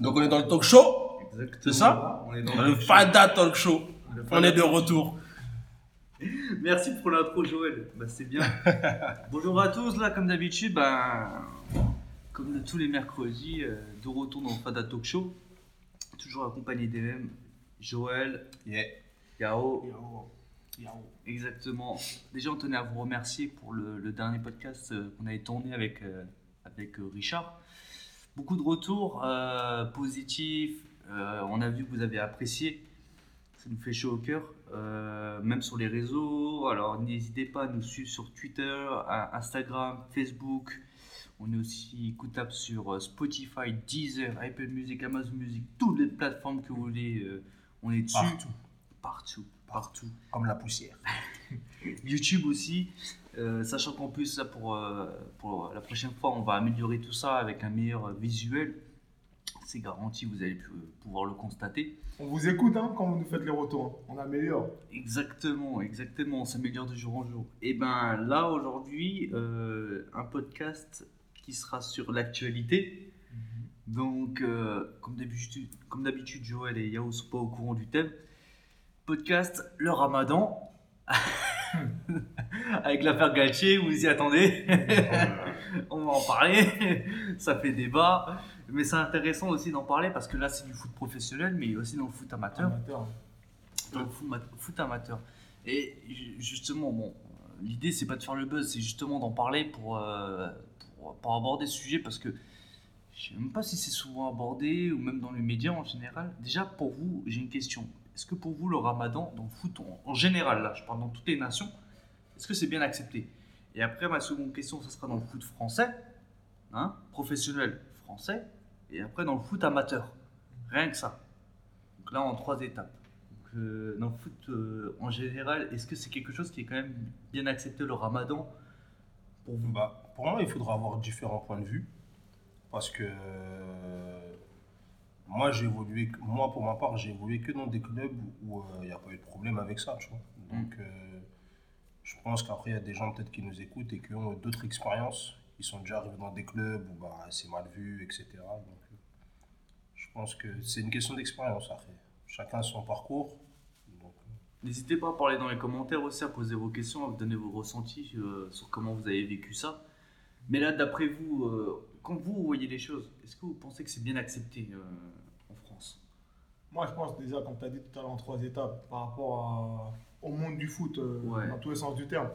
Donc on est dans le talk show, Exactement. c'est ça On est Dans dans le Fada Talk Show. On est de retour. Merci pour l'intro, Joël. Bah, c'est bien. Bonjour à tous, là, comme d'habitude, ben, comme tous les mercredis, euh, de retour dans le Fada Talk Show. Toujours accompagné d'Elem, Joël, Yeah. Yao. Exactement. Déjà, on tenait à vous remercier pour le, le dernier podcast euh, qu'on avait tourné avec, euh, avec Richard. Beaucoup de retours euh, positifs. Euh, on a vu que vous avez apprécié. Ça nous fait chaud au cœur. Euh, même sur les réseaux. Alors, n'hésitez pas à nous suivre sur Twitter, Instagram, Facebook. On est aussi écoutable sur Spotify, Deezer, Apple Music, Amazon Music, toutes les plateformes que vous voulez. on est dessus. Partout. Partout. Partout. Comme la poussière. YouTube aussi, euh, sachant qu'en plus, là, pour, euh, pour la prochaine fois, on va améliorer tout ça avec un meilleur visuel. C'est garanti, vous allez pouvoir le constater. On vous écoute hein, quand vous nous faites les retours. hein. On améliore. Exactement, exactement, on s'améliore de jour en jour. Et ben là, aujourd'hui, euh, un podcast qui sera sur l'actualité. Donc, euh, comme d'habitude, comme d'habitude, Joël et Yao sont pas au courant du thème. Podcast, le ramadan. Avec l'affaire Galtier, vous y attendez. On va en parler. Ça fait débat. Mais c'est intéressant aussi d'en parler parce que là, c'est du foot professionnel, mais aussi dans le foot amateur Amateur. dans le foot, mat- foot amateur. Et ju- justement, bon, l'idée c'est pas de faire le buzz, c'est justement d'en parler pour, euh, pour, pour aborder ce sujet parce que je sais même pas si c'est souvent abordé ou même dans les médias en général. Déjà, pour vous, j'ai une question. Est-ce que pour vous, le ramadan, dans le foot en, général, là, je parle dans toutes les nations, est-ce que c'est bien accepté? Et après, ma seconde question, ce sera dans le foot français, hein, professionnel français, et après dans le foot amateur. Rien que ça. Donc là, en trois étapes. Euh, dans le foot euh, en général, est-ce que c'est quelque chose qui est quand même bien accepté le ramadan? Pour vous? Bah, pour moi, il faudra avoir différents points de vue. Parce que euh, moi, j'ai évolué, moi, pour ma part, j'ai évolué que dans des clubs où euh, il n'y a pas eu de problème avec ça, tu vois. Donc, euh, je pense qu'après, il y a des gens peut-être qui nous écoutent et qui ont d'autres expériences. Ils sont déjà arrivés dans des clubs où bah, c'est mal vu, etc. Donc, euh, je pense que c'est une question d'expérience après. Chacun son parcours. N'hésitez pas à parler dans les commentaires aussi, à poser vos questions, à me donner vos ressentis euh, sur comment vous avez vécu ça. Mais là, d'après vous, euh, quand vous voyez les choses, est-ce que vous pensez que c'est bien accepté euh, Moi, je pense déjà, comme tu as dit tout à l'heure, en trois étapes, par rapport à- au monde du foot, euh, Ouais. dans tous les sens du terme.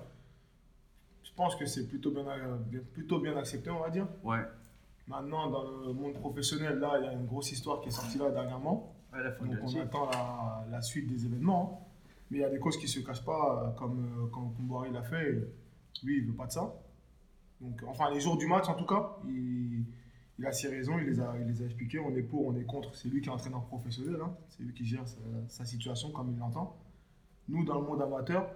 Je pense que c'est plutôt bien, euh, bien- plutôt bien accepté, on va dire. Ouais, Maintenant, dans le monde professionnel, là, il y a une grosse histoire qui est sortie là dernièrement. à la Donc, on attend la, la suite des événements. hein. Mais il y a des causes qui ne se cachent pas, euh, comme quand l'a fait. Lui, il ne veut pas de ça. Donc, enfin, les jours du match, en tout cas, il, il a ses raisons, il les a, il les a expliquées. On est pour, on est contre. C'est lui qui est entraîneur professionnel. hein. C'est lui qui gère sa, sa situation comme il l'entend. Nous, dans le monde amateur,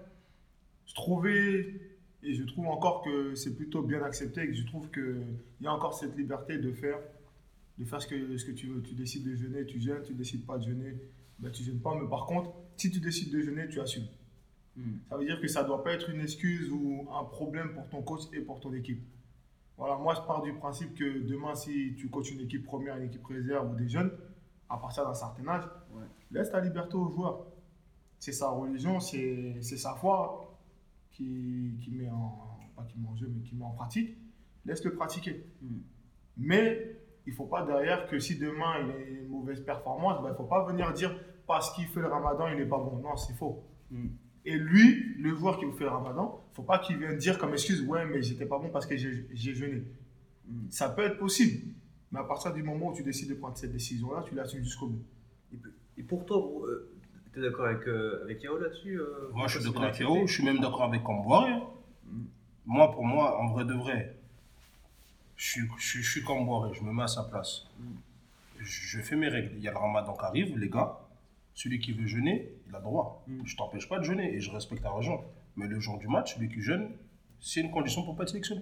je trouvais, et je trouve encore que c'est plutôt bien accepté, et que je trouve qu'il y a encore cette liberté de faire, de faire ce que, ce que tu veux. Tu décides de jeûner, tu jeûnes, tu décides pas de jeûner, ben, tu jeûnes pas. Mais par contre, si tu décides de jeûner, tu assumes. Hmm. Ça veut dire que ça ne doit pas être une excuse ou un problème pour ton coach et pour ton équipe. Voilà, moi je pars du principe que demain, si tu coaches une équipe première, une équipe réserve ou des jeunes, à partir d'un certain âge, Ouais. laisse ta liberté aux joueurs. C'est sa religion, c'est sa foi qui, qui met en, pas qui met en jeu, mais qui met en pratique. Laisse-le pratiquer. Hmm. Mais il ne faut pas derrière que si demain il a une mauvaise performance, ben, il ne faut pas venir dire parce qu'il fait le ramadan, il n'est pas bon. Non, c'est faux. Hmm. Et lui, le joueur qui vous fait le ramadan, il ne faut pas qu'il vienne dire comme excuse Ouais, mais j'étais pas bon parce que j'ai jeûné. Ça peut être possible. Mais à partir du moment où tu décides de prendre cette décision-là, tu l'assumes jusqu'au bout. Et, pour toi, tu es d'accord avec, euh, avec Yao là-dessus euh, moi, je suis d'accord avec Yao, je suis même d'accord avec Camboire. Hmm. Moi, pour moi, en vrai de vrai, je suis, je suis, je suis comme Boiré, je me mets à sa place. Mm. Je fais mes règles. Il y a le ramadan qui arrive, les gars. Celui qui veut jeûner, il a droit. Mm. Je t'empêche pas de jeûner et je respecte ta religion. Mais le jour du match, celui qui jeûne, c'est une condition pour pas être sélectionné.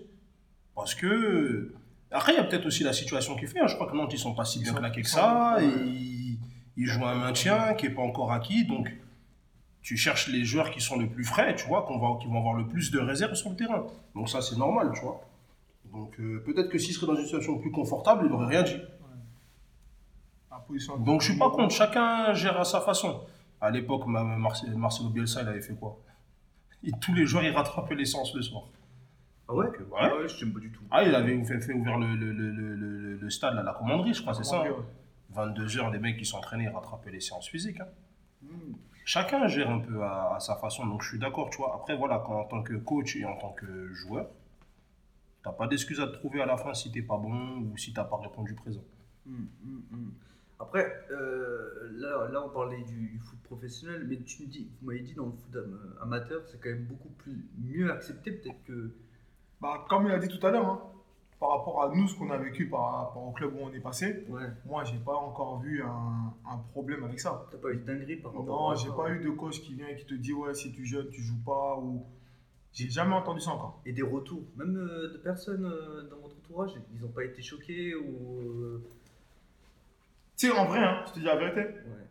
Parce que. Après, il y a peut-être aussi la situation qui fait. hein. Je crois que Nantes, ils sont pas si bien claqués que ça. Et ils, ils jouent un maintien qui n'est pas encore acquis. Donc, tu cherches les joueurs qui sont le plus frais, tu vois, qu'on va, qui vont avoir le plus de réserves sur le terrain. Donc ça, c'est normal, tu vois. Donc euh, peut-être que s'il serait dans une situation plus confortable, il n'aurait rien dit. Donc je suis pas contre, chacun gère à sa façon. À l'époque, ma- Marce- Marcelo Bielsa, il avait fait quoi? Et Tous les jours, il rattrapait les séances le soir. Ah ouais? Donc, ouais. Ah ouais, je t'aime pas du tout. Ah, il avait fait, fait ouvert le, le, le, le, le- le stade, là, la commanderie, je crois, c'est ça. hein 22 heures, les mecs qui s'entraînaient, ils rattrapaient les séances physiques. hein. Hmm. Chacun gère un peu à, à sa façon, donc je suis d'accord, tu vois. Après, voilà, quand, en tant que coach et en tant que joueur, t'as pas d'excuse à te trouver à la fin si t'es pas bon ou si t'as pas répondu présent. Hmm, hmm. Après, euh, là, là, on parlait du, du foot professionnel, mais tu me dis, vous m'avez dit dans le foot am- amateur, c'est quand même beaucoup plus mieux accepté, peut-être que. Bah, comme il a dit tout à l'heure, hein, par rapport à nous, ce qu'on a vécu par rapport au club où on est passé, Ouais. moi, j'ai pas encore vu un, un problème avec ça. T'as pas eu de dinguerie par rapport Non, j'ai pas eu de coach qui vient et qui te dit ouais si tu jeûnes tu joues pas ou j'ai jamais entendu ça encore. Et des retours, même euh, de personnes euh, dans votre entourage, ils n'ont pas été choqués ou. Euh, Tu sais en vrai, hein, je te dis la vérité, Ouais.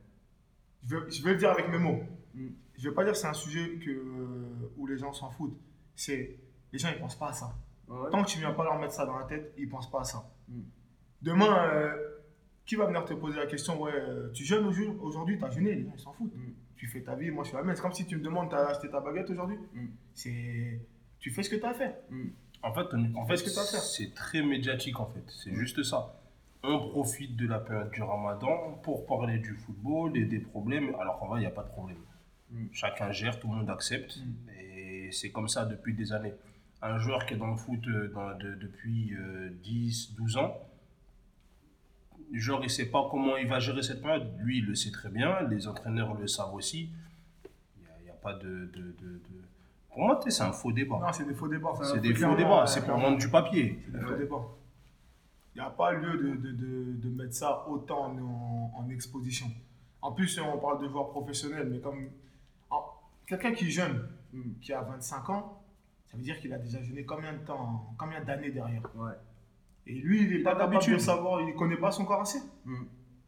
je vais, je vais le dire avec mes mots. Mm. Je vais pas dire que c'est un sujet que, où les gens s'en foutent. C'est les gens ils pensent pas à ça. Ouais. Tant que tu viens pas leur mettre ça dans la tête, ils pensent pas à ça. Mm. Demain, euh, qui va venir te poser la question ouais euh, tu jeûnes aujourd'hui, aujourd'hui t'as jeûné, les gens ils s'en foutent. Mm. Tu fais ta vie, moi je fais la même. C'est comme si tu me demandes t'as acheté ta baguette aujourd'hui? Mm. C'est tu fais ce que tu as fait. Hmm. En fait, en fait Qu'est-ce que t'as à faire c'est très médiatique, en fait. C'est juste ça. On profite de la période du ramadan pour parler du football et des problèmes, alors qu'en vrai, il n'y a pas de problème. Mm. Chacun gère, tout le monde accepte. Mm. Et c'est comme ça depuis des années. Un joueur qui est dans le foot euh, dans- de- depuis euh, 10, 12 ans, genre, il ne sait pas comment il va gérer cette période. Lui, il le sait très bien. Les entraîneurs le savent aussi. Il n'y a, pas de, de- Pour moi, c'est un faux débat. Non, c'est des faux débats. C'est des faux débats. ouais, C'est pour vendre du papier. C'est des faux débats. Il n'y a pas lieu de, de, de, de mettre ça autant en, en exposition. En plus, on parle de joueurs professionnels, mais comme en- quelqu'un qui est jeune, Hmm. qui a 25 ans, ça veut dire qu'il a déjà jeûné combien de temps, combien d'années derrière? Ouais. Et lui, il n'est pas capable de savoir, il ne connaît pas son corps assez. Hmm.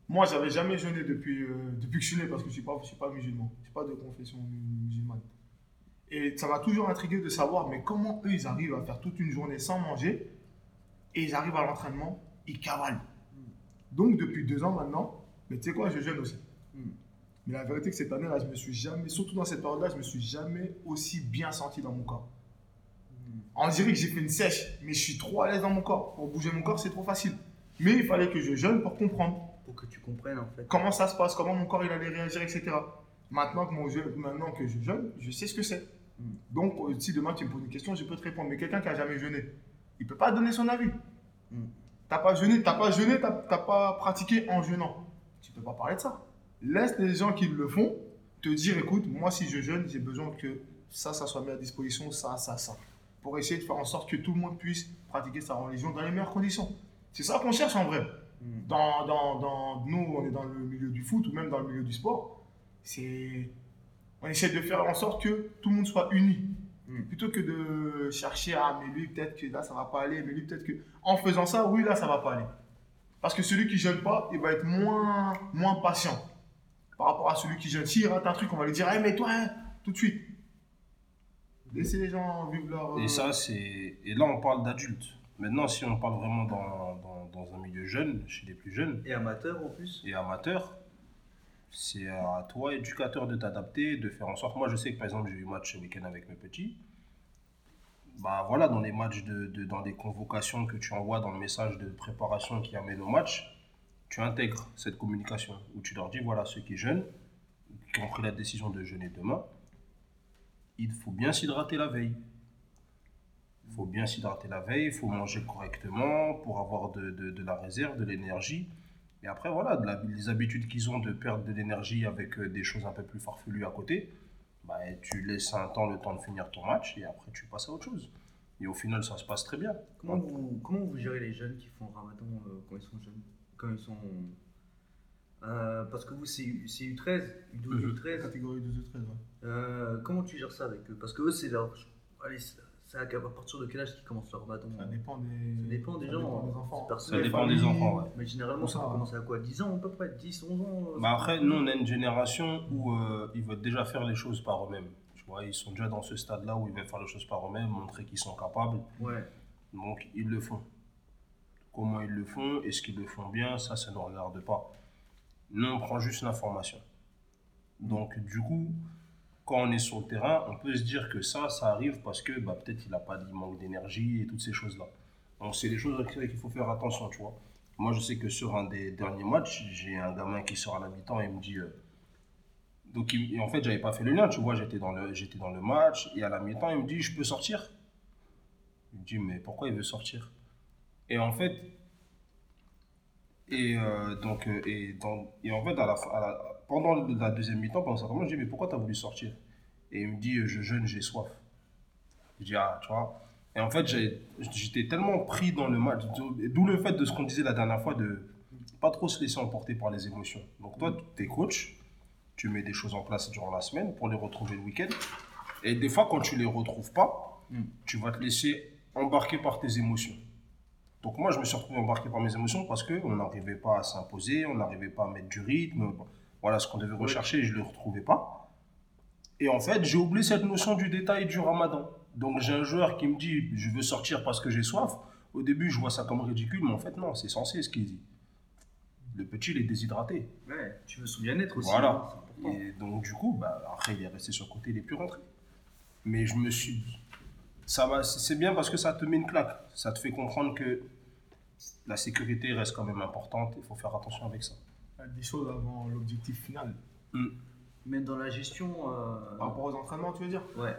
Moi, j'avais jamais jeûné depuis, euh, depuis que je suis né parce que je ne suis, pas- je suis pas musulman. Je ne suis pas de confession mu- musulmane. Et ça m'a toujours intrigué de savoir, mais comment eux, ils arrivent à faire toute une journée sans manger et ils arrivent à l'entraînement, ils cavalent. Donc, depuis deux ans maintenant, mais tu sais quoi, je jeûne aussi. Mais la vérité, que cette année-là, je me suis jamais, surtout dans cette période-là, je me suis jamais aussi bien senti dans mon corps. On dirait que j'ai fait une sèche, mais je suis trop à l'aise dans mon corps. Pour bouger mon corps, c'est trop facile. Mais il fallait que je jeûne pour comprendre Pour que tu comprennes en fait. comment ça se passe, comment mon corps il allait réagir, etc. Maintenant que, mon jeu, maintenant que je jeûne, je sais ce que c'est. Mm. Donc, si demain tu me poses une question, je peux te répondre. Mais quelqu'un qui a jamais jeûné, il peut pas donner son avis. Mm. T'as pas jeûné, t'as pas jeûné, t'as pas pratiqué en jeûnant. Tu peux pas parler de ça. Laisse les gens qui le font te dire, écoute, moi si je jeûne, j'ai besoin que ça, ça soit mis à disposition, ça, ça, ça. Pour essayer de faire en sorte que tout le monde puisse pratiquer sa religion dans les meilleures conditions. C'est ça qu'on cherche en vrai Hmm. dans, dans, dans- nous, on est dans le milieu du foot ou même dans le milieu du sport, c'est on essaie de faire en sorte que tout le monde soit uni. Mm. Plutôt que de chercher, ah, mais lui, peut-être que là, ça va pas aller, mais lui, peut-être que. En faisant ça, oui, là, ça va pas aller. Parce que celui qui jeûne pas, il va être moins, moins patient par rapport à celui qui jeûne. S'il rate un truc, on va lui dire, hey, mais toi, hein, tout de suite. Laissez les gens vivre leur. Et ça, c'est. Et là, on parle d'adultes. Maintenant, si on parle vraiment dans, dans, dans un milieu jeune, chez les plus jeunes Et amateur en plus. et amateurs, c'est à toi, éducateur, de t'adapter, de faire en sorte. Moi, je sais que par exemple, j'ai eu match ce week-end avec mes petits. Bah voilà, dans les matchs, de, dans les convocations que tu envoies dans le message de préparation qui amène au match, tu intègres cette communication où tu leur dis voilà, ceux qui jeûnent, qui ont pris la décision de jeûner demain, il faut bien s'hydrater la veille. Il faut bien s'hydrater la veille, il faut manger correctement pour avoir de- de la réserve, de l'énergie. Et après, voilà, de la- les habitudes qu'ils ont de perdre de l'énergie avec euh, des choses un peu plus farfelues à côté, bah, tu laisses un temps, le temps de finir ton match et après tu passes à autre chose. Et au final, ça se passe très bien. Comment vous, comment vous gérez les jeunes qui font le ramadan euh, quand ils sont jeunes? Quand ils sont. Euh, parce que vous, c'est U- c'est U13, U12, Mhm. U13. Catégorie 12 ou 13, ouais. Euh, comment tu gères ça avec eux? Parce que eux, c'est leur. Allez, c'est à partir de quel âge qu'ils commencent leur ramadan Ça dépend des, Ça dépend des ça gens, dépend des hein. enfants. Ça dépend des enfants, ouais. Mais généralement, ça Ça, peut hein. commencer à quoi 10 ans à peu près 10, 11 ans euh, Bah après, nous, on a une génération où euh, ils veulent déjà faire les choses par eux-mêmes. Tu vois, ils sont déjà dans ce stade-là où ils veulent faire les choses par eux-mêmes, montrer qu'ils sont capables. Ouais. Donc, ils le font. Comment ils le font Est-ce qu'ils le font bien Ça, ça ne nous regarde pas. Nous, on prend juste l'information. Donc, du coup, quand on est sur le terrain, on peut se dire que ça, ça arrive parce que bah, peut-être il n'a pas il manque d'énergie et toutes ces choses-là. Donc, c'est des choses auxquelles il faut faire attention, tu vois. Moi, je sais que sur un des derniers matchs, j'ai un gamin qui sort à mi-temps et il me dit. euh, donc, il- en fait, j'avais pas fait le lien, tu vois. J'étais dans, le, dans le match et à la mi-temps, il me dit Je peux sortir? Je me dis Mais pourquoi il veut sortir? Et en fait, et euh, donc, euh, et, dans- et en fait, à la, à la- pendant la deuxième mi-temps, pendant un certain moment, je dis, mais pourquoi tu as voulu sortir? Et il me dit, je jeûne, j'ai soif. Je dis, ah, tu vois. Et en fait, j'étais tellement pris dans le match, d'où le fait de ce qu'on disait la dernière fois, de pas trop se laisser emporter par les émotions. Donc toi, tu es coach, tu mets des choses en place durant la semaine pour les retrouver le week-end. Et des fois, quand tu les retrouves pas, Mm. tu vas te laisser embarquer par tes émotions. Donc moi, je me suis retrouvé embarqué par mes émotions parce qu'on n'arrivait pas à s'imposer, on n'arrivait pas à mettre du rythme. Voilà ce qu'on devait rechercher, je ne le retrouvais pas. Et en fait, j'ai oublié cette notion du détail du ramadan. Donc j'ai un joueur qui me dit, je veux sortir parce que j'ai soif. Au début, je vois ça comme ridicule, mais en fait, non, c'est censé ce qu'il dit. Le petit, il est déshydraté. Ouais, tu veux son bien-être aussi. Voilà. hein. Et donc, du coup, bah, après, il est resté sur le côté, il n'est plus rentré. Mais je me suis dit, ça va, c'est bien parce que ça te met une claque. Ça te fait comprendre que la sécurité reste quand même importante. Il faut faire attention avec ça. Des choses avant l'objectif final. Mais dans la gestion. euh, Par rapport aux entraînements, tu veux dire? Ouais.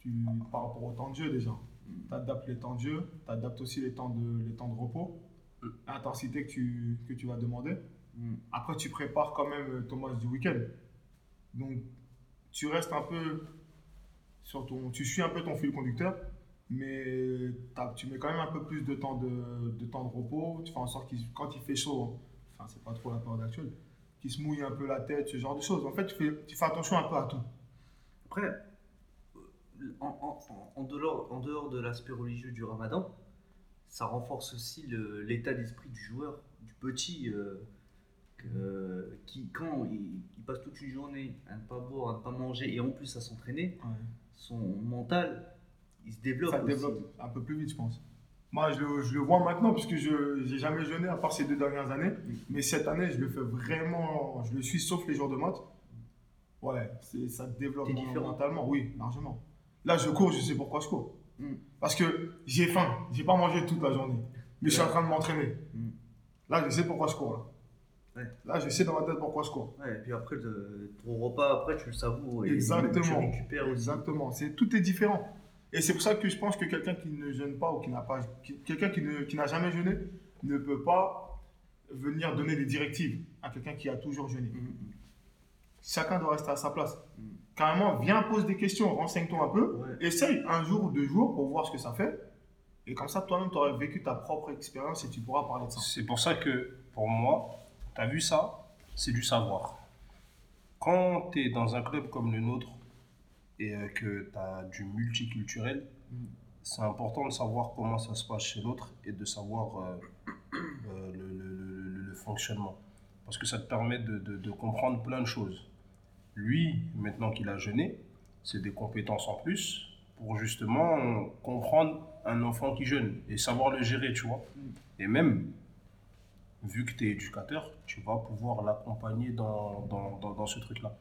tu, Par rapport au temps de jeu déjà. Tu adaptes les temps de jeu, tu adaptes aussi les temps de, les temps de repos, Mm. l'intensité que tu, que tu vas demander. Mm. Après, tu prépares quand même ton match du week-end. Donc, tu restes un peu sur ton. Tu suis un peu ton fil conducteur, mais t'as- tu mets quand même un peu plus de temps de, de, temps de repos. Tu fais en sorte qu'il quand il fait chaud, hein, enfin, c'est pas trop la période actuelle, qu'il se mouille un peu la tête, ce genre de choses. En fait, tu fais, tu fais attention un peu à tout. Après, euh, en, en- en- dehors, en dehors de l'aspect religieux du ramadan, ça renforce aussi l'état d'esprit du joueur, du petit, euh, que- qui, quand il, il passe toute une journée à ne pas boire, à ne pas manger et en plus à s'entraîner, son mental, il se développe. ça aussi. développe un peu plus vite, je pense. Moi, je le, je le vois maintenant, puisque je n'ai jamais jeûné, à part ces deux dernières années. Mais cette année, je le fais vraiment, je le suis sauf les jours de maths. Ouais, ça développe mentalement, oui, largement. Là, je cours, je sais pourquoi je cours. Mm. Parce que j'ai faim, j'ai pas mangé toute la journée. Mais je suis en train de m'entraîner. Mm. Là, je sais pourquoi je cours. Là, Ouais. là je sais dans ma tête pourquoi je cours. Ouais, et puis après, ton repas, après, tu le savoures et tu Exactement. récupères aussi. Exactement. C'est tout est différent. Et c'est pour ça que je pense que quelqu'un qui ne jeûne pas ou qui n'a pas, quelqu'un qui ne- qui n'a jamais jeûné ne peut pas venir donner des directives à quelqu'un qui a toujours jeûné. Mm, mm. Chacun doit rester à sa place. Mm. Carrément, viens pose des questions, renseigne-toi un peu, Ouais. essaye un jour ou deux jours pour voir ce que ça fait. Et comme ça, toi-même, tu aurais vécu ta propre expérience et tu pourras parler de ça. C'est pour ça que, pour moi, tu as vu ça, c'est du savoir. Quand tu es dans un club comme le nôtre et euh, que tu as du multiculturel, c'est important de savoir comment ça se passe chez l'autre et de savoir euh, euh, le, le- le- fonctionnement. Parce que ça te permet de, de- comprendre plein de choses. Lui, maintenant qu'il a jeûné, c'est des compétences en plus pour justement comprendre un enfant qui jeûne et savoir le gérer, tu vois. Et même, vu que tu es éducateur, tu vas pouvoir l'accompagner dans, dans, dans ce truc-là.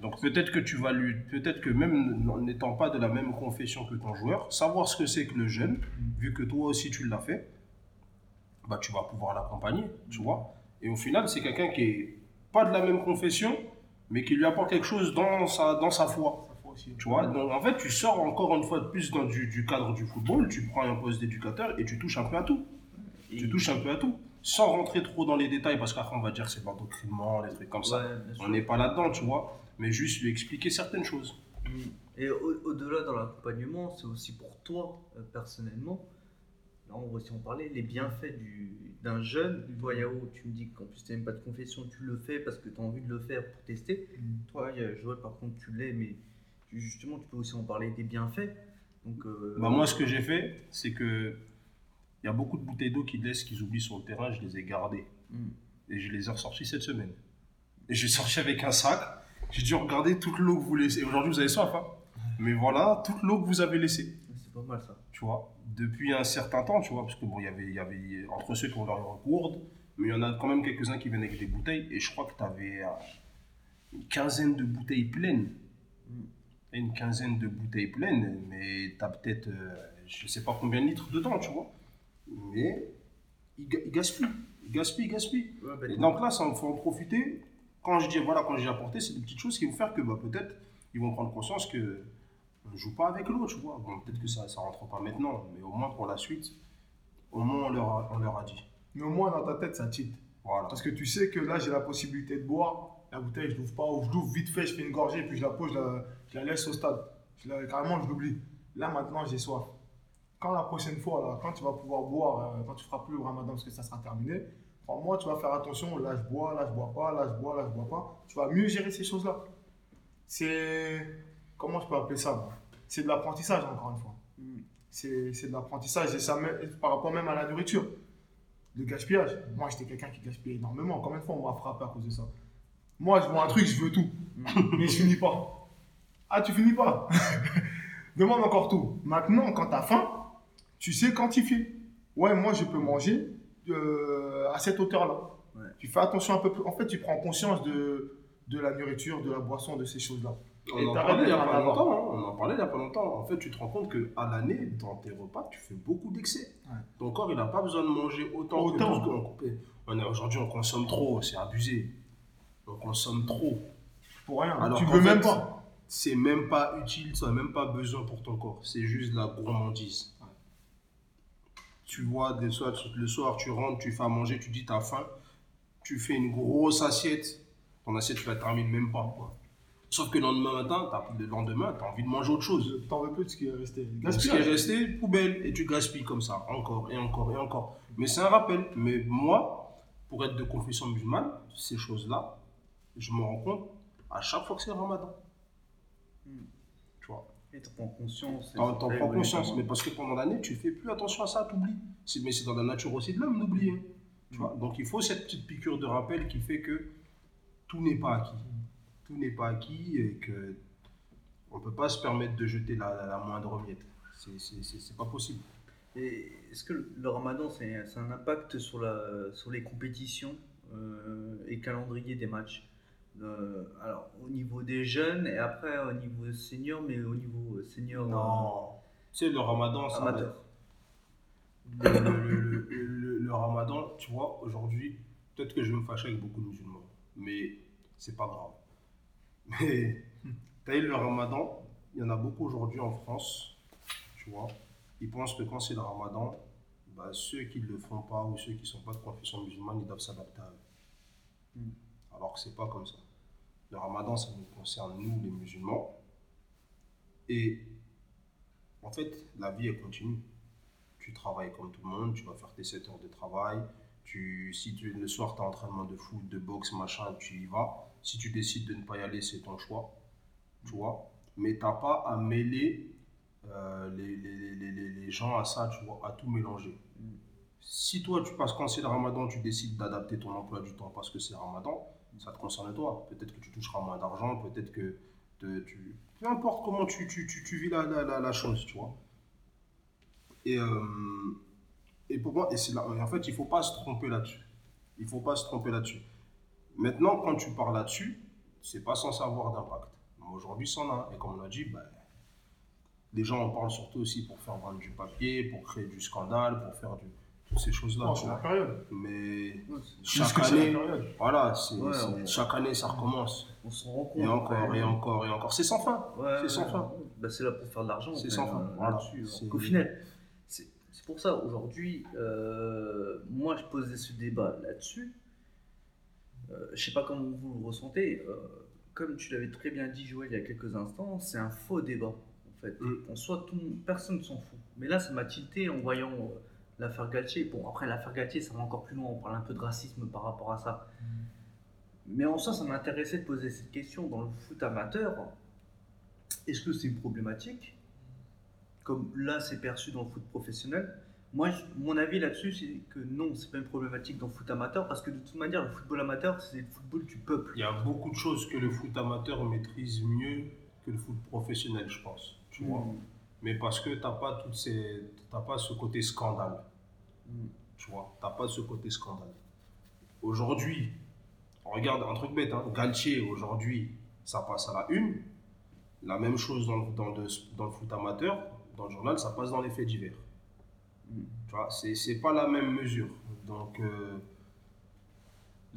Donc peut-être que tu vas lui, peut-être que même n'étant pas de la même confession que ton joueur, savoir ce que c'est que le jeûne, vu que toi aussi tu l'as fait, bah tu vas pouvoir l'accompagner, tu vois. Et au final, c'est quelqu'un qui est pas de la même confession, mais qui lui apporte quelque chose dans sa, dans sa foi. Ça faut aussi. Tu vois, donc en fait, tu sors encore une fois de plus dans du, du cadre du football, tu prends un poste d'éducateur et tu touches un peu à tout. Et- Tu touches un peu à tout. Sans rentrer trop dans les détails, parce qu'après on va dire c'est de l'endoctrinement, les trucs comme ça. Ouais. On n'est pas là-dedans, tu vois. Mais juste lui expliquer certaines choses. Et au- au-delà dans l'accompagnement, c'est aussi pour toi, euh, personnellement, là on va aussi en parler, les bienfaits du- d'un jeune. Toi, Yao, tu me dis qu'en plus tu n'as même pas de confession, tu le fais parce que tu as envie de le faire pour tester. Mm. Toi, a Joël, par contre, tu l'es, mais tu- justement, tu peux aussi en parler des bienfaits. Donc, euh, Bah, moi, ce que j'ai fait, c'est que il y a beaucoup de bouteilles d'eau qu'ils laissent, qu'ils oublient sur le terrain, je les ai gardées. mm. Et je les ai ressorties cette semaine. Et j'ai sorti avec un sac. J'ai dû regarder toute l'eau que vous laissez. Aujourd'hui, vous avez soif, hein. Mais voilà, toute l'eau que vous avez laissée. c'est pas mal ça. tu vois, depuis un certain temps, tu vois, parce que bon, il y avait, il y avait entre ceux qui ont leur gourde, Mais il y en a quand même quelques-uns qui viennent avec des bouteilles. Et je crois que tu avais une quinzaine de bouteilles pleines. Une quinzaine de bouteilles pleines, mais tu as peut-être, euh, je sais pas combien de litres dedans, tu vois. Mais il, ga- il gaspille, il gaspille, il gaspille. Ouais, donc là, il faut en profiter. Quand je dis, voilà, quand j'ai apporté, c'est des petites choses qui vont faire que bah, peut-être ils vont prendre conscience que on ne joue pas avec l'eau, tu vois. Bon, peut-être que ça ne rentre pas maintenant, mais au moins pour la suite, au moins on leur a, on leur a dit. Mais au moins, dans ta tête, ça cheat. Voilà. Parce que tu sais que là, j'ai la possibilité de boire. La bouteille, je l'ouvre pas. Ou je l'ouvre vite fait, je fais une gorgée, puis je la pose, je la, je la laisse au stade. Je la- carrément, je l'oublie. Là, maintenant, j'ai soif. Quand la prochaine fois, là, quand tu vas pouvoir boire, euh, quand tu feras plus le ramadan parce que ça sera terminé, crois-moi, tu vas faire attention. Là, je bois, là, je bois pas, là, je bois, là, je bois pas. Tu vas mieux gérer ces choses-là. C'est. Comment je peux appeler ça C'est de l'apprentissage, encore une fois. Mm. C'est de l'apprentissage. Et ça, par rapport même à la nourriture. Le gaspillage. Moi, j'étais quelqu'un qui gaspillait énormément. Combien de fois on m'a frappé à cause de ça Moi, je vois un truc, je veux tout. Mais je finis pas. Ah, tu finis pas? Demande encore tout. Maintenant, quand tu as faim, tu sais quantifier. Ouais, moi, je peux manger euh, à cette hauteur-là. Ouais. Tu fais attention un peu plus. En fait, tu prends conscience de, de la nourriture, de la boisson, de ces choses-là. On Et en t'arrêtes parlait il y a pas en longtemps. hein. On en parlait il y a pas longtemps. En fait, tu te rends compte qu'à l'année, dans tes repas, tu fais beaucoup d'excès. Ouais. Ton corps, il n'a pas besoin de manger autant, Autant. que tout ce qu'on coupait. On est- Aujourd'hui, on consomme trop, c'est abusé. On consomme trop. Pour rien. Alors tu veux même pas. C'est même pas utile, ça n'a même pas besoin pour ton corps. C'est juste de la gourmandise. Tu vois, des soirs, tu- le soir, tu rentres, tu fais à manger, tu dis t'as faim, tu fais une grosse assiette. Ton assiette, tu la termines même pas. Quoi. Sauf que le lendemain matin, t'as- le lendemain, tu as envie de manger autre chose. T'en veux plus de ce qui est resté. Ce qui est resté, poubelle, et tu gaspilles comme ça, encore et encore et encore. Mais c'est un rappel. Mais moi, pour être de confession musulmane, ces choses-là, je me rends compte à chaque fois que c'est le ramadan. Hmm. Tu. Et t'en prends conscience. T'en prends conscience, ta mais parce que pendant l'année, tu fais plus attention à ça, t'oublies. Mais c'est dans la nature aussi de l'homme d'oublier. Tu vois. Donc il faut cette petite piqûre de rappel qui fait que tout n'est pas acquis. Tout n'est pas acquis et que on peut pas se permettre de jeter la, la- la moindre miette. C'est- pas possible. Est-ce que le ramadan, c'est c'est un impact sur, la, sur les compétitions euh, et calendrier des matchs? Euh, Alors, au niveau des jeunes et après au niveau senior, mais au niveau euh, senior Tu sais, le ramadan, euh, ça amateur. le, le- le- le- ramadan, tu vois, aujourd'hui, peut-être que je vais me fâcher avec beaucoup de musulmans, mais c'est pas grave. Mais, tu vu, le ramadan, il y en a beaucoup aujourd'hui en France, tu vois, ils pensent que quand c'est le ramadan, bah, ceux qui ne le font pas ou ceux qui ne sont pas de confession musulmane, ils doivent s'adapter à eux. Mm. Alors que c'est pas comme ça. Le ramadan, ça nous concerne, nous, les musulmans. Et en fait, la vie, elle continue tu travailles comme tout le monde, tu vas faire tes 7 heures de travail. Tu, si tu, le soir, tu as entraînement de foot, de boxe, machin, tu y vas. Si tu décides de ne pas y aller, c'est ton choix. Tu vois Mais tu n'as pas à mêler euh, les, les, les, les, gens à ça, tu vois, à tout mélanger. Si toi, tu passes quand c'est le ramadan, tu décides d'adapter ton emploi du temps parce que c'est ramadan, ça te concerne toi. Peut-être que tu toucheras moins d'argent, peut-être que. Peu importe comment tu, vis la, chose, tu vois. Et, euh, pour moi, en fait, il ne faut pas se tromper là-dessus. Il ne faut pas se tromper là-dessus. Maintenant, quand tu parles là-dessus, c'est pas sans avoir d'impact. Aujourd'hui, ça a. Et comme on l'a dit, ben, les gens en parlent surtout aussi pour faire vendre du papier, pour créer du scandale, pour faire du, ces choses-là. C'est la période. Mais chaque que c'est la année, période. voilà, chaque année, ça recommence. On s'en rend compte. Et encore, et encore, et encore. C'est sans fin. Ouais, C'est sans ouais. fin. Bah, c'est là pour faire de l'argent. C'est sans fin. euh, Voilà. Donc, Au final, c'est pour ça, aujourd'hui, euh, moi, je posais ce débat là-dessus. Euh, je sais pas comment vous le ressentez. euh, comme tu l'avais très bien dit, Joël, il y a quelques instants, c'est un faux débat. En fait, Mm. en soi, tout, personne s'en fout. Mais là, ça m'a tilté en voyant euh, l'affaire Galtier. Bon, après, l'affaire Galtier, ça va encore plus loin. On parle un peu de racisme par rapport à ça. Mais en soi, ça m'intéressait de poser cette question dans le foot amateur. Est-ce que c'est une problématique Comme là, c'est perçu dans le foot professionnel? Moi, je- mon avis là-dessus, c'est que non, c'est pas une problématique dans le foot amateur parce que de toute manière, le football amateur, c'est le football du peuple. Il y a beaucoup de choses que le foot amateur maîtrise mieux que le foot professionnel, je pense. Tu vois Mm. Mais parce que tu n'as pas, toutes ces... t'as pas ce côté scandale. Tu vois Tu n'as pas ce côté scandale. Aujourd'hui, regarde un truc bête, hein, Galtier, aujourd'hui, ça passe à la une. La même chose dans, dans le, foot amateur, dans le journal, ça passe dans les faits divers. Tu vois, c'est pas la même mesure. Donc, euh,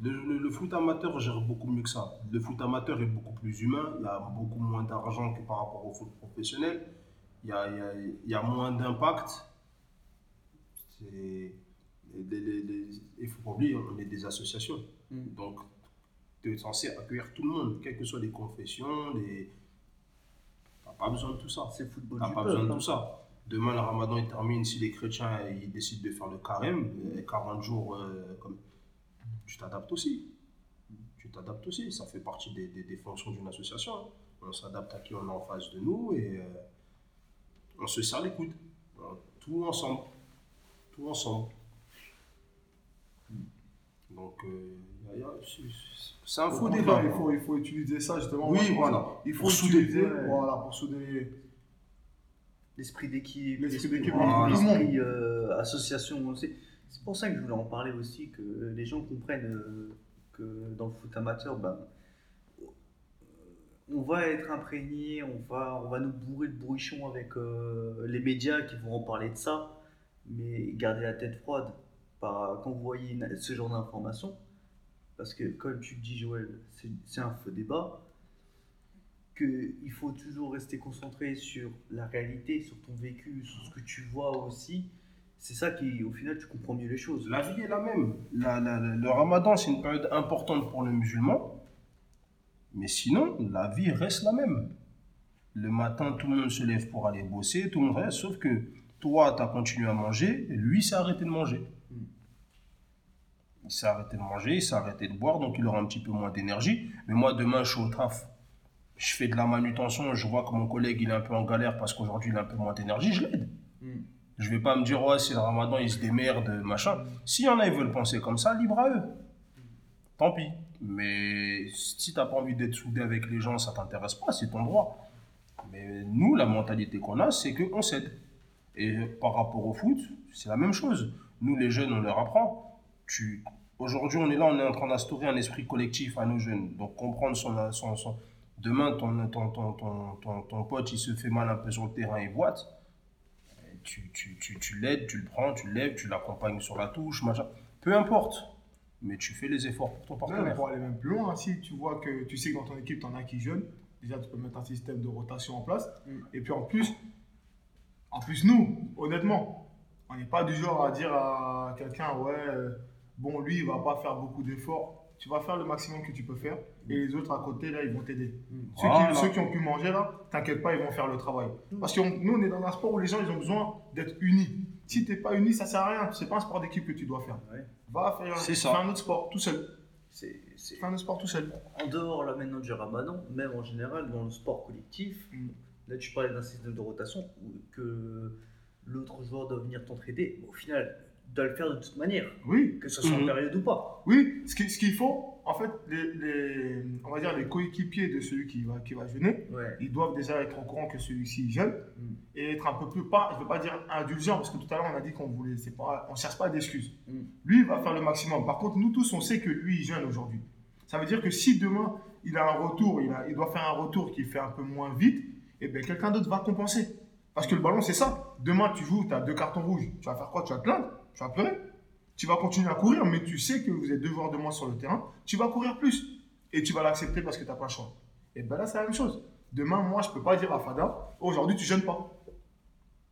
le, foot amateur gère beaucoup mieux que ça. Le foot amateur est beaucoup plus humain, il y a beaucoup moins d'argent que par rapport au foot professionnel, y a- il y a moins d'impact. Les- Il faut pas oublier, on est des associations. Mm. Donc, tu es censé accueillir tout le monde, quelles que soient les confessions, les... tu n'as pas besoin de tout ça. C'est football Tu n'as pas peuple, besoin de hein. tout ça. Demain, le ramadan il termine, si les chrétiens ils décident de faire le carême, euh, 40 jours, euh, comme... tu t'adaptes aussi. Tu t'adaptes aussi, ça fait partie des, des- des fonctions d'une association. hein. On s'adapte à qui on a en face de nous et euh, on se serre les coudes. Voilà. Tout ensemble. Tout ensemble. Donc, euh, c'est- un Au faux débat. Il faut, il faut utiliser ça justement. Oui, Moi, voilà. Il faut utiliser Ouais. voilà, pour souder. L'esprit d'équipe, L'esprit d'équipe, Voilà. l'esprit euh, association. C'est c'est pour ça que je voulais en parler aussi, que les gens comprennent euh, que dans le foot amateur, ben, on va être imprégné, on va, on va nous bourrer le bourrichon avec euh, les médias qui vont en parler de ça, mais gardez la tête froide par, quand vous voyez ce genre d'informations, parce que comme tu le dis Joël, c'est un faux débat, qu'il faut toujours rester concentré sur la réalité, sur ton vécu, sur ce que tu vois aussi. C'est ça qui, au final, tu comprends mieux les choses. La vie est la même. La- le ramadan, c'est une période importante pour le musulman. Mais sinon, la vie reste la même. Le matin, tout le monde se lève pour aller bosser, tout le monde reste, sauf que toi, tu as continué à manger, et lui, s'est arrêté de manger. Il s'est arrêté de manger, il s'est arrêté de boire, donc il aura un petit peu moins d'énergie. Mais moi, demain, je suis au taf. Je fais de la manutention, je vois que mon collègue, il est un peu en galère parce qu'aujourd'hui, il a un peu moins d'énergie, je l'aide. Mm. Je vais pas me dire, ouais, c'est le ramadan, ils se démerdent, machin. S'il y en a, ils veulent penser comme ça, libre à eux. Tant pis. Mais si t'as pas envie d'être soudé avec les gens, ça t'intéresse pas, c'est ton droit. Mais nous, la mentalité qu'on a, c'est qu'on cède. Et par rapport au foot, c'est la même chose. Nous, les jeunes, on leur apprend. Tu... Aujourd'hui, on est là, on est en train d'instaurer un esprit collectif à nos jeunes. Donc, comprendre son. son, son- Demain, ton, ton, ton, ton, ton, ton pote, il se fait mal un peu sur le terrain, il boite. Tu, tu, tu, tu l'aides, tu le prends, tu le lèves, tu l'accompagnes sur la touche, machin. Peu importe. Mais tu fais les efforts pour ton Même partenaire. pour aller même plus loin, si tu vois que tu sais que dans ton équipe, tu en as qui jeûnent, déjà tu peux mettre un système de rotation en place. Mm. Et puis en plus, en plus nous, honnêtement, on n'est pas du genre à dire à quelqu'un, ouais, euh, bon, lui, il va pas faire beaucoup d'efforts. Tu vas faire le maximum que tu peux faire. Et les autres à côté, là, ils vont t'aider. Ceux, qui, ceux qui ont pu manger, là, t'inquiète pas, ils vont faire le travail. Parce que on- nous, on est dans un sport où les gens, ils ont besoin d'être unis. Si t'es pas uni, ça sert à rien. C'est pas un sport d'équipe que tu dois faire. Ouais. Va faire ça. un autre sport tout seul. C'est, un autre sport tout seul. En dehors là maintenant du ramadan, même en général dans le sport collectif, Mm. Là tu parlais d'un système de rotation que l'autre joueur doit venir t'entraider, au final, il doit le faire de toute manière, Oui, que ce soit en Mhm. période ou pas. oui. Ce qui- ce qu'il faut, en fait, les, les- on va dire les coéquipiers de celui qui va, qui va jeûner, Ouais. ils doivent déjà être au courant que celui-ci jeûne Mm. et être un peu plus pas, je veux pas dire indulgent parce que tout à l'heure on a dit qu'on voulait, c'est pas, on cherche pas d'excuses. Mm. Lui il va faire le maximum. Par contre, nous tous on sait que lui il jeûne aujourd'hui. Ça veut dire que si demain il a un retour, il, a- il doit faire un retour qui fait un peu moins vite, et bien quelqu'un d'autre va compenser. Parce que le ballon c'est ça. Demain tu joues, tu as deux cartons rouges, tu vas faire quoi? Tu vas te plaindre, tu vas pleurer? Tu vas continuer à courir, mais tu sais que vous êtes deux joueurs de moins sur le terrain, tu vas courir plus. Et tu vas l'accepter parce que tu n'as pas le choix. Et ben là, c'est la même chose. Demain, moi, je peux pas dire à Fada, aujourd'hui, tu jeûnes pas.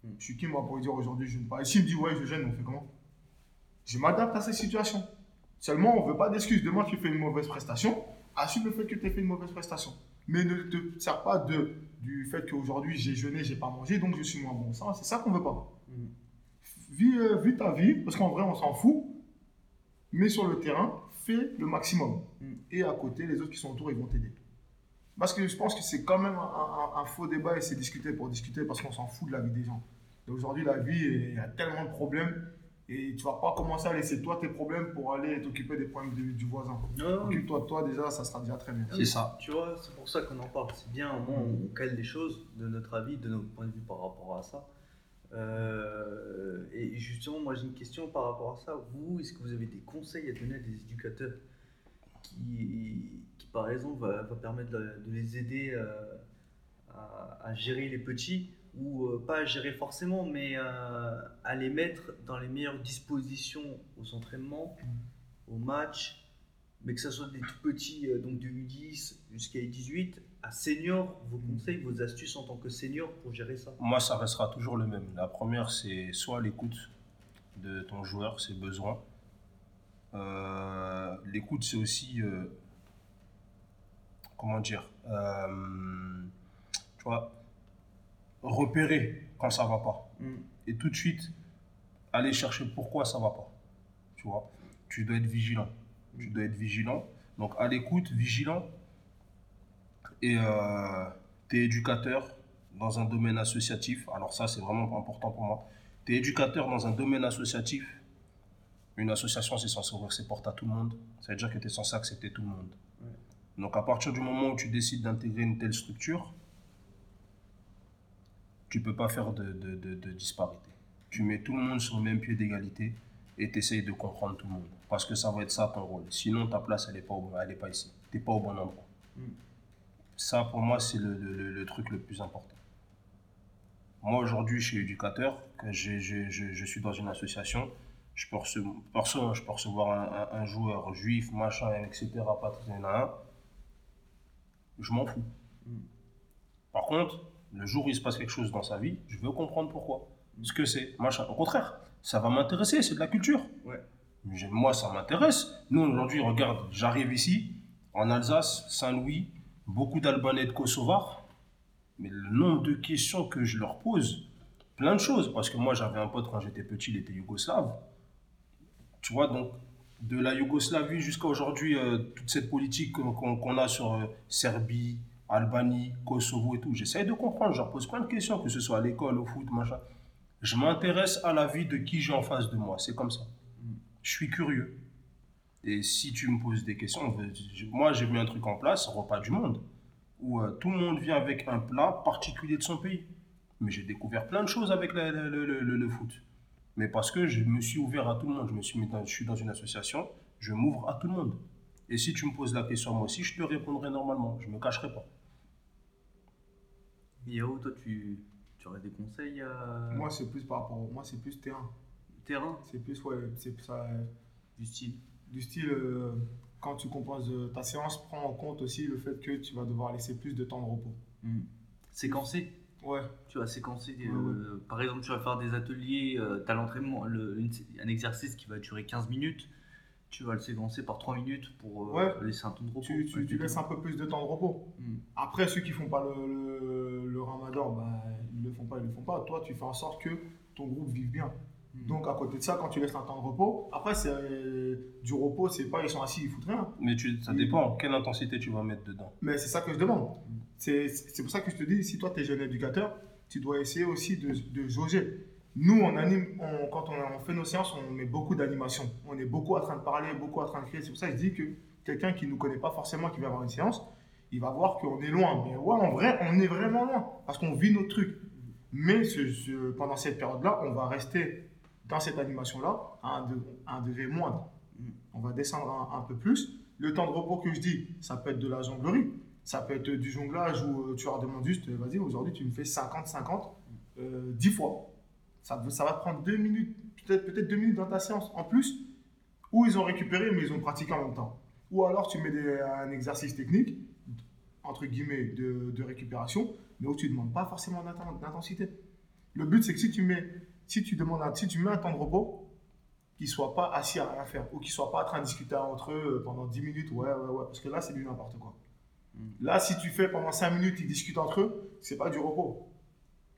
Hmm. Je suis qui, moi, pour lui dire aujourd'hui, je jeûne pas? Et s'il me dit, ouais, je jeûne, on fait comment? Je m'adapte à cette situation. Seulement, on veut pas d'excuses. Demain, tu fais une mauvaise prestation, assume le fait que tu as fait une mauvaise prestation. Mais ne te sers pas de, du fait qu'aujourd'hui, j'ai jeûné, j'ai pas mangé, donc je suis moins bon. Ça, c'est ça qu'on veut pas. Mm. Vis, euh, vis ta vie, parce qu'en vrai, on s'en fout. Mais sur le terrain, fais le maximum. Mm. Et à côté, les autres qui sont autour, ils vont t'aider. Parce que je pense que c'est quand même un, un- un faux débat et c'est discuter pour discuter parce qu'on s'en fout de la vie des gens. Et aujourd'hui, la vie, il y a tellement de problèmes et tu vas pas commencer à laisser toi tes problèmes pour aller t'occuper des problèmes du, du voisin. Non, Occupe-toi de toi déjà, ça sera déjà très bien. C'est ça. Tu vois, c'est pour ça qu'on en parle. C'est bien, au moins, on cale les choses de notre avis, de notre point de vue par rapport à ça. Euh, et justement, moi j'ai une question par rapport à ça. Vous, est-ce que vous avez des conseils à donner à des éducateurs qui, qui par exemple, va, va permettre de, de les aider euh, à, à gérer les petits ou euh, pas à gérer forcément, mais euh, à les mettre dans les meilleures dispositions aux entraînements, aux matchs, mais que ce soit des tout petits, euh, donc de U10 jusqu'à U18, à senior, vos conseils, vos astuces en tant que senior pour gérer ça? Moi, ça restera toujours le même. La première, c'est soit l'écoute de ton joueur, ses besoins. Euh, l'écoute, c'est aussi, comment dire, tu vois, repérer quand ça va pas. Mm. Et tout de suite, aller chercher pourquoi ça va pas. Tu vois, tu dois être vigilant. Tu dois être vigilant. Donc, à l'écoute, vigilant. Et euh, tu es éducateur dans un domaine associatif. Alors, ça, c'est vraiment important pour moi. Tu es éducateur dans un domaine associatif. Une association, c'est censé ouvrir ses portes à tout le monde. Ça veut dire que tu es censé accepter tout le monde. Ouais. Donc, à partir du moment où tu décides d'intégrer une telle structure, tu peux pas faire de, de, de, de disparité. Tu mets tout le monde sur le même pied d'égalité et tu essayes de comprendre tout le monde. Parce que ça va être ça ton rôle. Sinon, ta place, elle n'est pas, au- elle est pas ici. Tu n'es pas au bon endroit. Mm. Ça, pour moi, c'est le, le- le- truc le plus important. Moi, aujourd'hui, je suis éducateur, que j'ai- j'ai- je, je suis dans une association. Je peux recevoir, perso, je peux recevoir un, un- un joueur juif, machin, etc. Pas nan. Je m'en fous. Mm. Par contre, le jour où il se passe quelque chose dans sa vie, je veux comprendre pourquoi. Ce que c'est, machin. Au contraire, ça va m'intéresser, c'est de la culture. Ouais. Moi, ça m'intéresse. Nous, aujourd'hui, regarde, j'arrive ici, en Alsace, Saint-Louis, beaucoup d'Albanais et de Kosovars. Mais le nombre de questions que je leur pose, plein de choses. Parce que moi, j'avais un pote quand j'étais petit, il était yougoslave. Tu vois, donc, de la Yougoslavie jusqu'à aujourd'hui, euh, toute cette politique qu'on a sur euh, Serbie, Albanie, Kosovo et tout, j'essaye de comprendre. Je leur pose plein de questions, que ce soit à l'école, au foot, machin. Je m'intéresse à la vie de qui j'ai en face de moi. C'est comme ça. Je suis curieux. Et si tu me poses des questions, moi j'ai mis un truc en place, repas du monde, où euh, tout le monde vient avec un plat particulier de son pays. Mais j'ai découvert plein de choses avec le, le- le- foot. Mais parce que je me suis ouvert à tout le monde, je, me suis mis je suis dans une association, je m'ouvre à tout le monde. Et si tu me poses la question moi aussi, je te répondrai normalement, je ne me cacherai pas. Yao, toi, tu, tu aurais des conseils à Moi, c'est plus par rapport. Moi, c'est plus terrain. terrain C'est plus, ouais, c'est ça. du style du style, euh, quand tu composes euh, ta séance, prends en compte aussi le fait que tu vas devoir laisser plus de temps de repos. Mm. Séquencer Ouais, Tu vas séquencer, Ouais, euh, par exemple, tu vas faire des ateliers, tu as l'entraînement, un exercice qui va durer 15 minutes, tu vas le séquencer par 3 minutes pour euh, Ouais. laisser un temps de repos. tu, tu, Ouais, tu laisses un peu plus de temps de repos. Mm. Après, ceux qui font pas le, le, le ramadan, bah, ils le font pas, ils le font pas. Toi, tu fais en sorte que ton groupe vive bien. Mm. Donc, à côté de ça, quand tu laisses un temps de repos, après, c'est euh, du repos, c'est pas ils sont assis, ils foutent rien. Mais tu, ça dépend, quelle intensité tu vas mettre dedans. Mais c'est ça que je demande. C'est c'est pour ça que je te dis, si toi, tu es jeune éducateur, tu dois essayer aussi de, de jauger. Nous, on anime, quand on, fait nos séances, on met beaucoup d'animation. On est beaucoup en train de parler, beaucoup en train de crier. C'est pour ça que je dis que quelqu'un qui ne nous connaît pas forcément, qui va avoir une séance, il va voir qu'on est loin. Mais ouais, en vrai, on est vraiment loin. Parce qu'on vit notre truc. Mais pendant cette période-là, on va rester dans cette animation-là à un, degré moindre. On va descendre un, un peu plus. Le temps de repos que je dis, ça peut être de la jonglerie. Ça peut être du jonglage où euh, tu leur demandes juste, euh, vas-y, aujourd'hui, tu me fais 50-50, euh, 10 fois. Ça, ça va te prendre 2 minutes, peut-être peut-être 2 minutes dans ta séance. En plus, ou ils ont récupéré, mais ils ont pratiqué en même temps. Ou alors, tu mets des- un exercice technique, entre guillemets, de, de récupération, mais où tu ne demandes pas forcément d'inten- d'intensité. Le but, c'est que si tu, mets, si, tu demandes un, si tu mets un temps de repos, qu'ils ne soient pas assis à rien faire, ou qu'ils ne soient pas en train de discuter entre eux euh, pendant 10 minutes, ouais, ouais, ouais, parce que là, c'est du n'importe quoi. Mm. Là, si tu fais pendant 5 minutes, ils discutent entre eux, c'est pas du repos.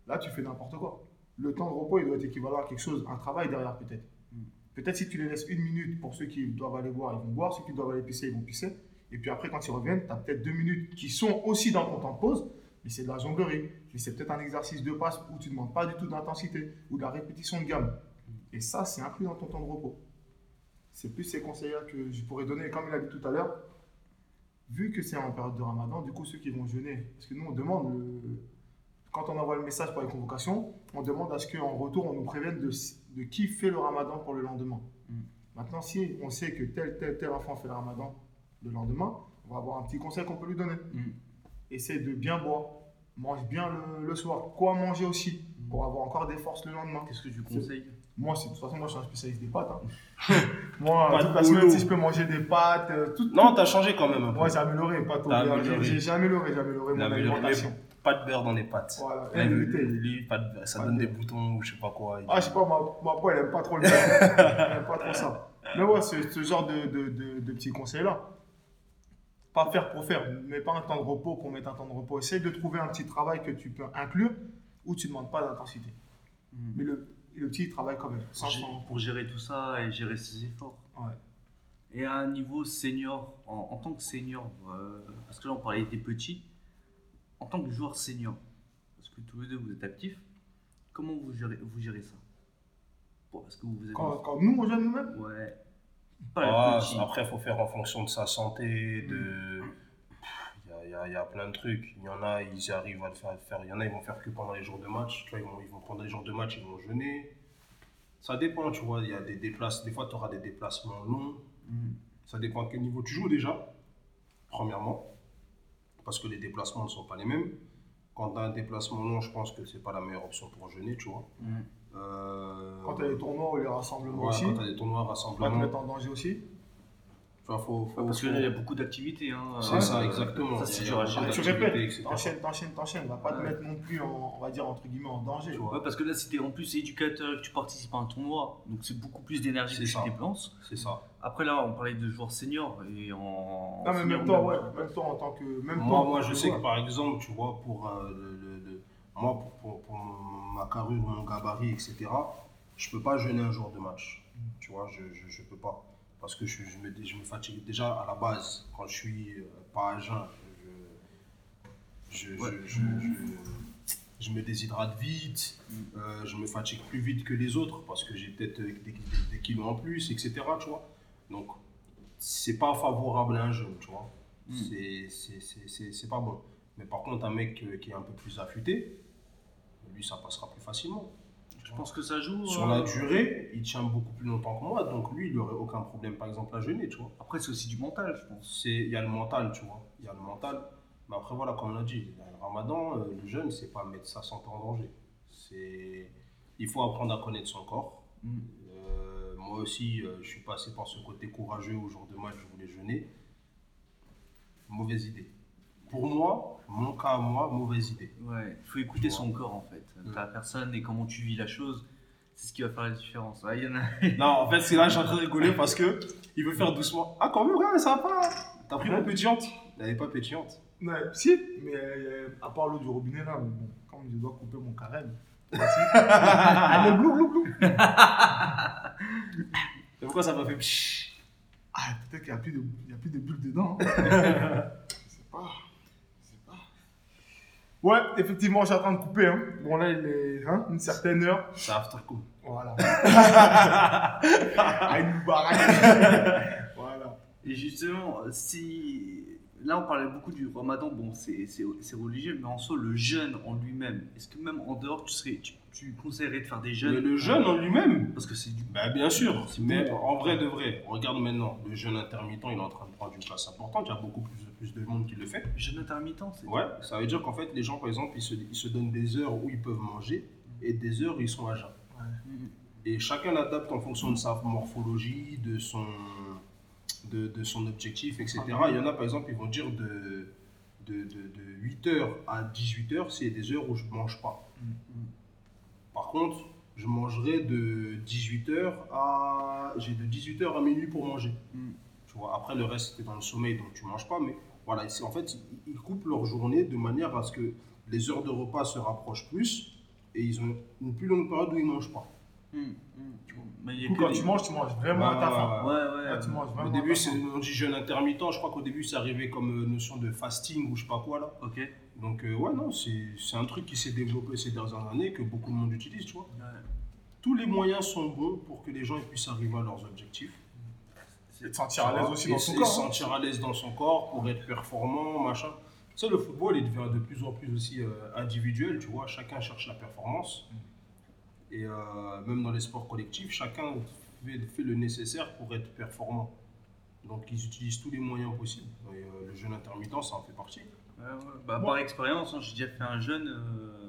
Là, tu fais n'importe quoi. Le temps de repos, il doit être équivalent à quelque chose, un travail derrière peut-être. Mm. Peut-être si tu les laisses une minute pour ceux qui doivent aller boire, ils vont boire, ceux qui doivent aller pisser, ils vont pisser. Et puis après, quand ils reviennent, tu as peut-être deux minutes qui sont aussi dans ton temps de pause, mais c'est de la jonglerie. Mais c'est peut-être un exercice de passe où tu ne demandes pas du tout d'intensité ou de la répétition de gamme. Et ça, c'est inclus dans ton temps de repos. C'est plus ces conseils-là que je pourrais donner. Comme il a dit tout à l'heure, vu que c'est en période de ramadan, du coup, ceux qui vont jeûner, parce que nous, on demande, le- quand on envoie le message pour les convocations, on demande à ce qu'en retour, on nous prévienne de, de qui fait le ramadan pour le lendemain. Mm. Maintenant, si on sait que tel, tel, tel enfant fait le ramadan le lendemain, on va avoir un petit conseil qu'on peut lui donner. Mm. Essaye de bien boire, mange bien le, le soir. Quoi manger aussi, pour avoir encore des forces le lendemain. Qu'est-ce que tu conseilles? Moi, de toute façon, moi, je suis un spécialiste des pâtes. hein. moi, Pâtes toute la semaine, si je peux manger des pâtes, euh, tout, Non, t'as changé quand même moi, j'ai amélioré, pas tout. J'ai- amélioré. J'ai amélioré, mon alimentation. Pas de beurre dans les pâtes. Voilà, Ouais, la lui, vérité. lui, pas de beurre. ça Pas donne de des boutons ou je sais pas quoi. Ah, je sais pas, ma, ma peau, elle aime pas trop le beurre. elle aime pas trop ça. Mais ouais, ce, ce genre de, de, de, de petits conseils-là. Pas faire pour faire. Mets pas un temps de repos pour mettre un temps de repos. Essaye de trouver un petit travail que tu peux inclure où tu ne demandes pas d'intensité. Mm. Mais le, le petit travail quand même. Sans, pour gérer tout ça et gérer ses efforts. Ouais. Et à un niveau senior, en, en tant que senior, euh, parce que là on parlait des petits, en tant que joueur senior, parce que tous les deux vous êtes actifs, comment vous gérez, vous gérez ça? Bon, Est-ce que vous êtes. Quand, quand nous, on jeune nous-mêmes, Ouais. Ah, après, il faut faire en fonction de sa santé, de... Il y a, il y a- il y a plein de trucs. Il y en a, ils arrivent à le faire. Il y en a, ils vont faire que pendant les jours de match. Tu vois, ils vont, ils vont pendant les jours de match, ils vont jeûner. Ça dépend, tu vois. Il y a des déplacements. Des fois, tu auras des déplacements longs. Mm. Ça dépend à quel niveau tu joues déjà, premièrement. Parce que les déplacements ne sont pas les mêmes. Quand tu as un déplacement long, je pense que c'est pas la meilleure option pour jeûner, tu vois. Mm. Euh, quand tu as les tournois ou les rassemblements ouais, aussi, quand tu as des tournois, pas te rassemblements, mettre en danger aussi. Tu vois, faut, faut, Ouais, parce faut- qu'il y a beaucoup d'activités. Hein, C'est euh, ça, exactement. Ça, c'est Il y a dur à beaucoup gérer. tu répètes, t'enchaînes, t'enchaînes, t'enchaînes. Va pas te mettre non plus, en, on va dire, entre guillemets, en danger. Tu vois. Ouais, parce que là, si t'es en plus éducateur et que tu participes à un tournoi, donc c'est beaucoup plus d'énergie que tu ça. dépenses. C'est ça. Après, là, on parlait de joueurs seniors et en. Non, mais même toi, même- ouais, même toi en tant que. Même Moi, toi, moi, je sais que par exemple, tu vois, pour, euh, le, le- le- moi, pour, pour- pour ma carrure, mon gabarit, etc., je peux pas jeûner un jour de match. Tu vois, je, je, je peux pas. Parce que je, je me, je me fatigue déjà à la base. Quand je suis euh, pas à jeun, je, Ouais. me déshydrate vite, euh, je me fatigue plus vite que les autres parce que j'ai peut-être des, des- des kilos en plus, etc. Tu vois. Donc, c'est pas favorable à un jeûne, tu vois. Mm. C'est pas bon. Mais par contre, un mec euh, qui est un peu plus affûté, lui, ça passera plus facilement. Je pense que ça joue. Sur euh, la durée, il tient beaucoup plus longtemps que moi, donc lui, il n'aurait aucun problème, par exemple, à jeûner, tu vois. Après, c'est aussi du mental, je pense. Il y a le mental, tu vois. Il y a le mental. Mais après, voilà, comme on l'a dit, le ramadan, euh, le jeûne, c'est pas mettre sa santé en danger. C'est... Il faut apprendre à connaître son corps. Mm. Euh, moi aussi, euh, je suis passé par ce côté courageux au jour de match, je voulais jeûner. Mauvaise idée. Pour moi, mon cas à moi, mauvaise idée. Ouais, il faut écouter son corps en fait. Mm. Ta personne et comment tu vis la chose, c'est ce qui va faire la différence. Ouais, il y en a. Non, en fait, c'est là que je suis en train de rigoler parce que il veut faire doucement. Ah, quand même, ouais, ça va pas. T'as pris mon pétillante Elle n'est pas pétillante. Ouais, si, mais euh, à part l'eau du robinet là, mais bon, comme je dois couper mon carême. voici. Allez, blou, blou, blou. Et pourquoi ça m'a fait Ah, peut-être qu'il n'y a, plus de- il y a plus de bulles dedans. hein. c'est pas. Ouais, effectivement, je suis en train de couper. Hein. Bon, là, il est hein, une certaine heure. C'est after coup. Voilà. à une baraque. voilà. Et justement, si. Là, on parlait beaucoup du ramadan, bon, c'est religieux, mais en soi, le jeûne en lui-même, est-ce que même en dehors, tu, serais, tu, tu conseillerais de faire des jeûnes? Le jeûne en lui-même? Parce que c'est du. bah, Bien sûr. Mais bon. en vrai de vrai, regarde maintenant, le jeûne intermittent, il est en train de prendre une place importante. Il y a beaucoup plus, plus de monde qui le fait. Jeûne intermittent, c'est. Ouais, ça veut dire qu'en fait, les gens, par exemple, ils se, ils se donnent des heures où ils peuvent manger et des heures où ils sont à jeun. Et chacun l'adapte en fonction de sa morphologie, de son, de, de son objectif, etc. Il y en a, par exemple, ils vont dire de, de, de, de 8h à 18h, c'est des heures où je ne mange pas. Mhm. Par contre, je mangerai de 18h à... J'ai de 18h à minuit pour manger. Mhm. Tu vois, après, le reste, c'est dans le sommeil, donc tu ne manges pas. Mais voilà, en fait, ils- coupent leur journée de manière à ce que les heures de repas se rapprochent plus et ils ont une plus longue période où ils ne mangent pas. Mhm. Mhm. Mais y a coup, quand des- tu manges, tu manges vraiment à ta faim. Ouais, ouais. Là, tu manges vraiment Au à début, c'est- on dit jeûne intermittent. Je crois qu'au début, c'est arrivé comme euh, notion de fasting ou je sais pas quoi là. Ok. Donc, euh, ouais, non, c'est c'est un truc qui s'est développé ces dernières années que beaucoup de monde utilise, tu vois. Tous les moyens sont bons pour que les gens puissent arriver à leurs objectifs. Et te sentir à l'aise aussi dans se- son corps. se hein. sentir à l'aise dans son corps pour être performant, machin. sais, le football, il devient de plus en plus aussi euh, individuel, tu vois. Chacun cherche la performance. Et euh, même dans les sports collectifs, chacun fait, fait le nécessaire pour être performant. Donc, ils utilisent tous les moyens possibles. Et, euh, le jeûne intermittent, ça en fait partie. Ouais. Bah, Par expérience, hein, j'ai déjà fait un jeûne, euh,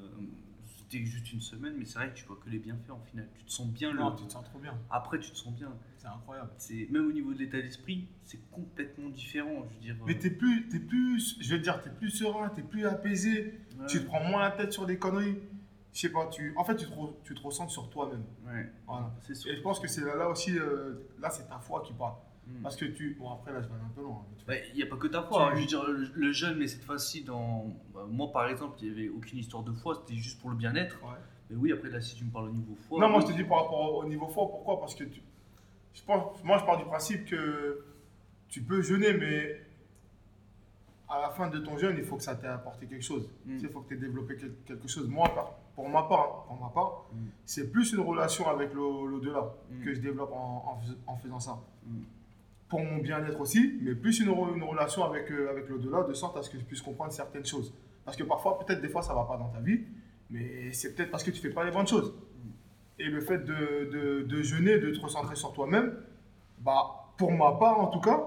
c'était juste une semaine, mais c'est vrai que tu vois que les bienfaits en final. Tu te sens bien le. Non, tu te sens trop bien. Après, tu te sens bien. C'est incroyable. C'est même au niveau de l'état d'esprit, c'est complètement différent. Je veux dire. Mais t'es plus, t'es plus, je te dire, t'es plus serein, t'es plus apaisé. ouais, Tu te prends moins la tête sur des conneries. Je sais pas, tu, en fait, tu te, re- tu te ressens sur toi-même. ouais, Voilà. c'est sûr. Et je pense que c'est là, là aussi, euh, là, c'est ta foi qui parle. Mm. Parce que tu, bon, après, là, je vais aller un peu loin. Bah, Il n'y a pas que ta foi. hein. Je veux dire, le, le jeûne, mais cette fois-ci, dans... bah, moi par exemple, il n'y avait aucune histoire de foi, c'était juste pour le bien-être. Ouais. Mais oui, après là, si tu me parles au niveau foi. Non, moi, je te dis par rapport au au niveau foi, pourquoi? Parce que tu, je pense, moi, je pars du principe que tu peux jeûner, mais à la fin de ton jeûne, il faut que ça t'ait apporté quelque chose. Mm. Sais, il faut que tu aies développé quel- quelque chose. Moi, pour ma part, hein, pour ma part Mm. c'est plus une relation avec l'au- l'au-delà que je développe en, en faisant ça. Pour mon bien-être aussi, mais plus une, une relation avec, euh, avec l'au-delà, de sorte à ce que je puisse comprendre certaines choses. Parce que parfois, peut-être des fois, ça va pas dans ta vie, mais c'est peut-être parce que tu fais pas les bonnes choses. Et le fait de, de, de jeûner, de te recentrer sur toi-même, bah, pour ma part en tout cas,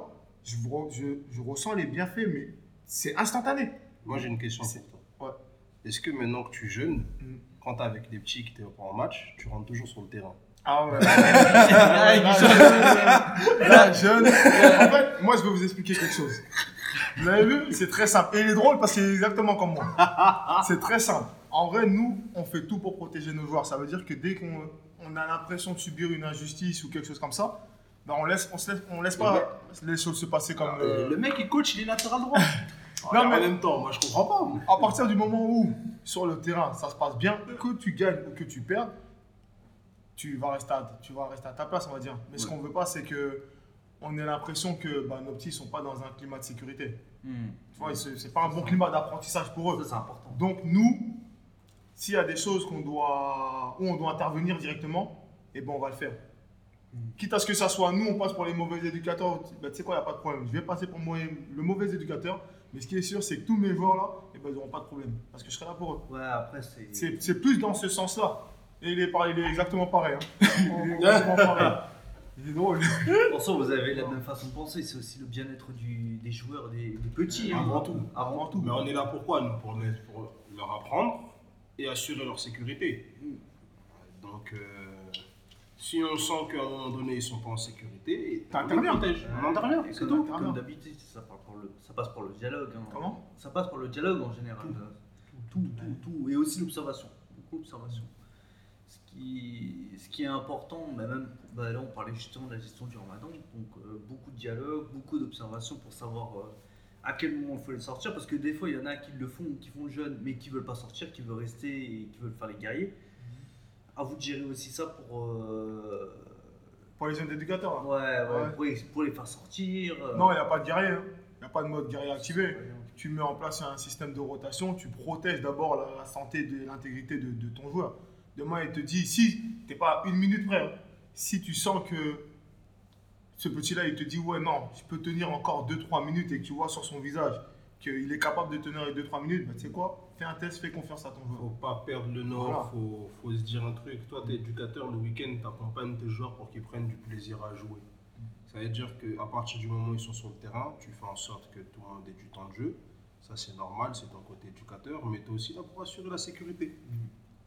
je, je, je ressens les bienfaits, mais c'est instantané. Moi, j'ai une question C'est- pour toi. ouais. Est-ce que maintenant que tu jeûnes, Mm. quand t'es avec des petits qui t'es en match, tu rentres toujours sur le terrain? Ah ouais. Là, jeune. En fait, moi, je vais vous expliquer quelque chose. Vous avez vu C'est très simple. Et il est drôle parce qu'il est exactement comme moi. C'est très simple. En vrai, nous, on fait tout pour protéger nos joueurs. Ça veut dire que dès qu'on on a l'impression de subir une injustice ou quelque chose comme ça, ben on laisse, on se laisse, on laisse pas les choses se passer comme. euh, Le mec, il coach, il est latéral droit. Non, En mais- même temps, moi, je comprends pas. à partir du moment où, sur le terrain, ça se passe bien, que tu gagnes ou que tu perds, tu vas rester à, tu vas rester à ta place, on va dire. Mais ce qu'on veut pas, c'est que on ait l'impression que bah, nos petits sont pas dans un climat de sécurité. Hmm. Tu vois, c'est c'est pas un bon climat d'apprentissage pour eux. Ça, c'est important. Donc nous, s'il y a des choses qu'on doit, où on doit intervenir directement, eh ben on va le faire. Mm. Quitte à ce que ça soit nous, on passe pour les mauvais éducateurs, ben, tu sais quoi, il n'y a pas de problème. Je vais passer pour moi, le mauvais éducateur, mais ce qui est sûr, c'est que tous mes joueurs là, eh ben, ils n'auront pas de problème. Parce que je serai là pour eux. Ouais, après, c'est plus dans ce sens-là. Et il est, pareil, il est exactement pareil. hein. Il est exactement pareil. Il est drôle. En soi, vous avez la même façon de penser. C'est aussi le bien-être du- des joueurs, des, des petits. hein. Avant tout. Avant tout. Mais on est là pourquoi nous pour, les- pour leur apprendre et assurer leur sécurité. Donc, euh, si on sent qu'à un moment donné, ils sont pas en sécurité, on les T'interviens. protège. On intervient, c'est comme, tout. comme d'habitude, ça, passe par le- ça passe par le dialogue. hein. Comment? Ça passe par le dialogue en général. Tout, tout, tout. Et aussi l'observation. Beaucoup d'observation. Ce qui, ce qui est important, bah même, bah là on parlait justement de la gestion du ramadan, donc euh, beaucoup de dialogue, beaucoup d'observation pour savoir euh, à quel moment il faut les sortir, parce que des fois il y en a qui le font, qui font le jeûne, mais qui veulent pas sortir, qui veulent rester et qui veulent faire les guerriers. À vous de gérer aussi ça pour, euh, Pour les jeunes éducateurs. là. ouais, ouais, Ouais. Pour, les, pour les faire sortir. Non, il n'y a pas de guerrier. hein. Il n'y a pas de mode guerrier activé. tu mets en place un système de rotation, tu protèges d'abord la, la santé et l'intégrité de, de ton joueur. Demain, il te dit, si tu n'es pas une minute près, hein, si tu sens que ce petit-là, il te dit, ouais, non, je peux tenir encore 2-3 minutes et que tu vois sur son visage qu'il est capable de tenir les 2-3 minutes, bah, tu sais quoi, fais un test, fais confiance à ton joueur. Faut pas perdre le nord, Voilà. faut, faut se dire un truc. Toi, tu es éducateur, le week-end, tu accompagnes tes joueurs pour qu'ils prennent du plaisir à jouer. Ça veut dire qu'à partir du moment où ils sont sur le terrain, tu fais en sorte que tout le monde ait du temps de jeu. Ça, c'est normal, c'est ton côté éducateur, mais tu es aussi là pour assurer la sécurité.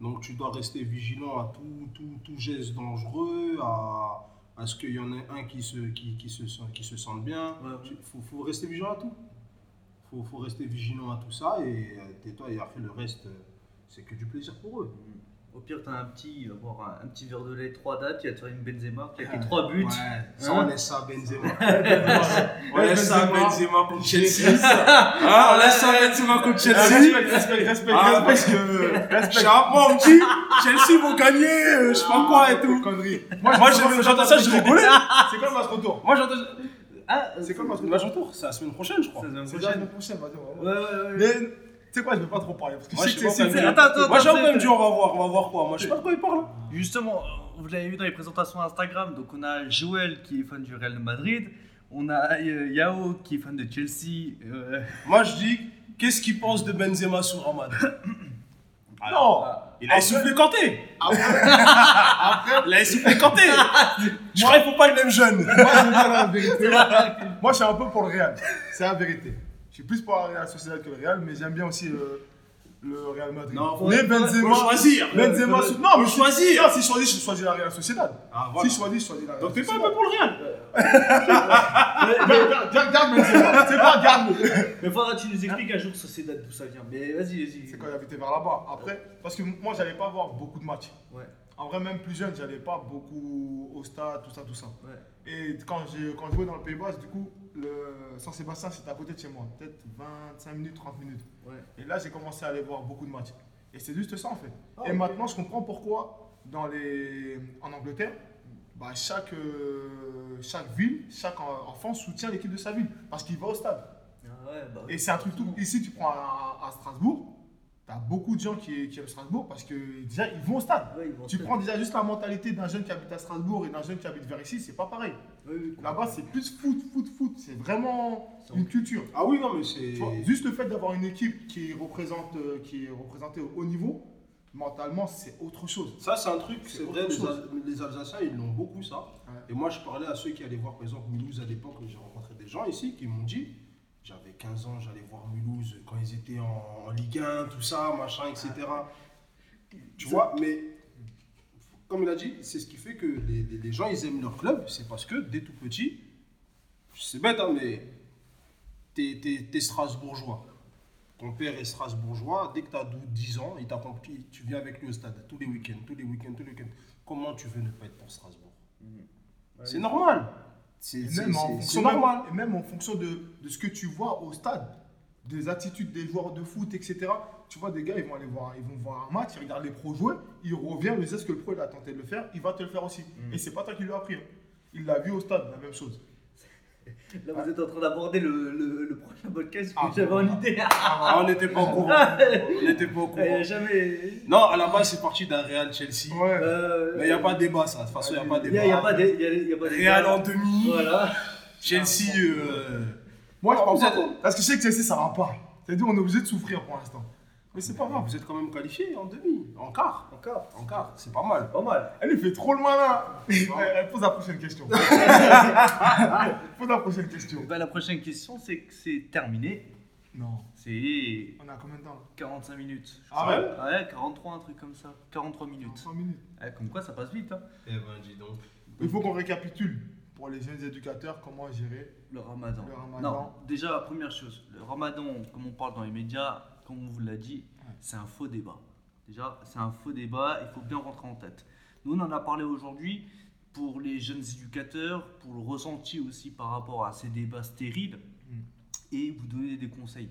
Donc, tu dois rester vigilant à tout, tout, tout geste dangereux, à, à ce qu'il y en ait un qui se, qui, qui se, sent- qui se sente bien. Ouais. Il faut, faut rester vigilant à tout. Il faut, faut rester vigilant à tout ça et euh, tais-toi et après le reste, euh, c'est que du plaisir pour eux. Au pire, t'as un petit, il va boire un, un petit verre de lait, 3 dates, il va te faire une Benzema, qui a que 3 buts. Ouais, ça, Hein on laisse ça à Benzema. on laisse ça à Benzema. Contre Chelsea. Hein, on laisse ça à Benzema contre Chelsea. Respect, respect, respect, Ah, respect. parce que moi, on me dit Chelsea vont gagner, euh, je sais pas quoi et tout. Connerie. Moi, j'entends ça, je rigolais. C'est quand le match retour? Moi, j'entends. Ah, C'est comme un Le match retour, c'est la semaine prochaine, je crois. C'est la C'est semaine déjà la prochaine. semaine prochaine, vas-y, Ouais, ouais, ouais. Tu sais quoi, je vais pas trop parler parce que Moi, je sais pas quand Attends, attends, Moi, j'ai attends, même dit, on va voir, on va voir quoi. Moi, je sais pas de quoi il parle. Justement, euh, vous l'avez vu dans les présentations Instagram, donc on a Joël qui est fan du Real de Madrid, on a euh, Yao qui est fan de Chelsea. euh, Moi, je dis, qu'est-ce qu'il pense de Benzema sous Ramadan Non Il a essoufflé Kanté Après, après, Il a essoufflé Kanté Je crois qu'il faut pas le même jeune moi, je vais dire la vérité. Moi, je suis un peu pour le Real. C'est la vérité. Je suis plus pour la Real Sociedad que le Real, mais j'aime bien aussi euh, le Real Madrid. Non, faut- mais Benzema. faut choisir. Benzema. Faut- sous- Non, mais faut choisir. Non, si je choisis, je choisis la Real Sociedad. Ah, voilà. Si je choisis, je choisis la Real Donc t'es pas un Sociedad. peu pour le Real Garde, garde, garde Benzema. C'est pas garde. Mais faudra que tu nous expliques un jour Sociedad d'où ça vient. Mais vas-y, vas-y. C'est quand il habitait vers là-bas. Après, parce que moi, j'allais pas voir beaucoup de matchs. Ouais. En vrai, même plus jeune, j'allais pas beaucoup au stade, tout ça, tout ça. Ouais. Et quand, j'ai, quand je jouais dans le Pays Basque, du coup, le Saint-Sébastien, c'était à côté de chez moi. Peut-être 25 minutes, 30 minutes. Ouais. Et là, j'ai commencé à aller voir beaucoup de matchs. Et c'est juste ça, en fait. Ah, et maintenant, je comprends pourquoi, dans les... en Angleterre, bah, chaque, euh, chaque ville, chaque en- enfant soutient l'équipe de sa ville. Parce qu'il va au stade. Ah ouais, bah. Et c'est un truc tout. Ici, tu prends à, à Strasbourg, tu as beaucoup de gens qui, qui aiment Strasbourg parce que déjà, ils vont au stade. Ouais, ils vont Tu prends déjà juste la mentalité d'un jeune qui habite à Strasbourg et d'un jeune qui habite vers ici, c'est pas pareil. Oui. Là-bas, c'est plus foot, foot, foot. C'est vraiment une culture. Ah oui, non, mais c'est. Juste le fait d'avoir une équipe qui représente, euh, qui est représentée au haut niveau, mentalement, c'est autre chose. Ça, c'est un truc, C'est vrai, les, chose. Al- les Alsaciens, ils l'ont beaucoup, ça. Ouais. Et moi, je parlais à ceux qui allaient voir, par exemple, Mulhouse à l'époque, j'ai rencontré des gens ici qui m'ont dit j'avais 15 ans, j'allais voir Mulhouse quand ils étaient en, en Ligue 1, tout ça, machin, etc. Tu vois, mais comme il a dit, c'est ce qui fait que les, les- les gens, ils aiment leur club, c'est parce que dès tout petit, c'est bête, hein, mais t'es, t'es- t'es Strasbourgeois. Ton père est Strasbourgeois, dès que tu as 10 ans, il t'attend, tu tu viens avec lui au stade tous les week-ends, tous les week-ends, tous les week-ends. Comment tu veux ne pas être pour Strasbourg? C'est normal. C'est, c'est- même, en c'est- fonction, c'est normal. même en fonction de, de ce que tu vois au stade, des attitudes des joueurs de foot, etc. Tu vois, des gars, ils vont aller voir, ils vont voir un match, ils regardent les pros jouer, ils reviennent, ils disent ce que le pro il a tenté de le faire, il va te le faire aussi. Mm. Et c'est pas toi qui lui as appris. hein. Il l'a vu au stade, la même chose. Là, vous êtes en train d'aborder le, le, le prochain podcast que Ah, j'avais en idée. Ah, on n'était pas au courant. On n'était pas au a courant. jamais. Non, à la base, c'est parti d'un Real Chelsea. Ouais. Euh, Mais il n'y a pas de débat, ça. De toute façon, il n'y a pas de Il n'y a, débat. y a pas de. il y a- il y a pas de- Real en demi, Voilà. Chelsea. euh, Moi, je Ah, pense pas. Parce que je sais que Chelsea, ça va pas. C'est-à-dire, on est obligé de souffrir pour l'instant. Mais c'est pas grave. Vous êtes quand même qualifié en demi, en quart. Encore. En quart, c'est pas mal. Pas mal. Elle, il fait trop le malin. Elle pose la prochaine question. pose la prochaine question. Bah, la prochaine question, c'est que c'est terminé. Non. C'est On a combien de temps? là 45 minutes. Ah ouais? Ouais, 43, un truc comme ça. 43 minutes. 5 minutes. Ouais, comme quoi, ça passe vite. Hein. Eh ben, dis donc. Il faut qu'on récapitule pour les jeunes éducateurs comment gérer. Le ramadan. Le ramadan. Non, déjà, première chose, le ramadan, comme on parle dans les médias, comme on vous l'a dit, c'est un faux débat. Déjà, c'est un faux débat, il faut bien rentrer en tête. Nous, on en a parlé aujourd'hui pour les jeunes éducateurs, pour le ressenti aussi par rapport à ces débats stériles, Mm. et vous donner des conseils.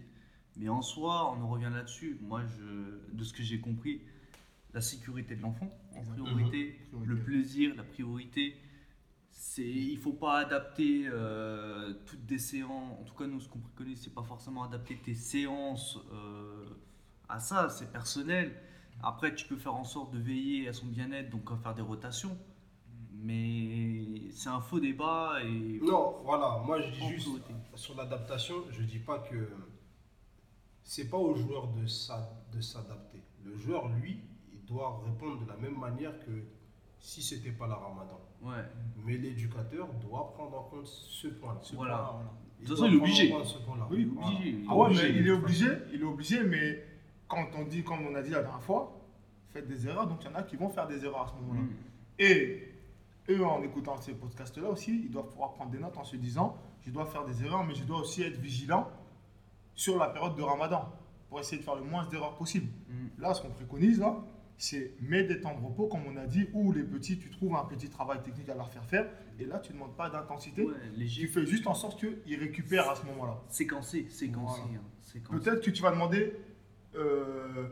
Mais en soi, on en revient là-dessus. Moi, je, de ce que j'ai compris, la sécurité de l'enfant en priorité, Priorité. le plaisir, la priorité. C'est, il faut pas adapter euh, toutes des séances. En tout cas, nous, ce qu'on préconise, c'est pas forcément adapter tes séances euh, à ça. C'est personnel. Après, tu peux faire en sorte de veiller à son bien-être, donc à faire des rotations. Mais c'est un faux débat et Non, voilà, moi je dis juste sur l'adaptation, je dis pas que c'est pas au joueur de s'adapter. Le joueur, lui, il doit répondre de la même manière que si c'était pas la Ramadan. ouais. Mais l'éducateur doit prendre en compte ce point-là. Voilà. Il De toute doit façon, il est obligé. ce. Oui, Voilà. obligé. Ah ouais, Obligé. mais il est obligé, il est obligé, mais quand on dit, comme on a dit la dernière fois, faites des erreurs, donc il y en a qui vont faire des erreurs à ce moment-là. Mm. Et eux, en écoutant ces podcasts-là aussi, ils doivent pouvoir prendre des notes en se disant, je dois faire des erreurs, mais je dois aussi être vigilant sur la période de Ramadan pour essayer de faire le moins d'erreurs possible. Mm. Là, ce qu'on préconise, là, c'est mets des temps de repos, comme on a dit, ou les petits, tu trouves un petit travail technique à leur faire faire, et là, tu ne demandes pas d'intensité, Ouais, tu fais juste en sorte qu'ils récupèrent à ce moment-là. Séquencé, séquencé. Voilà. hein, séquencé. Peut-être que tu vas demander euh,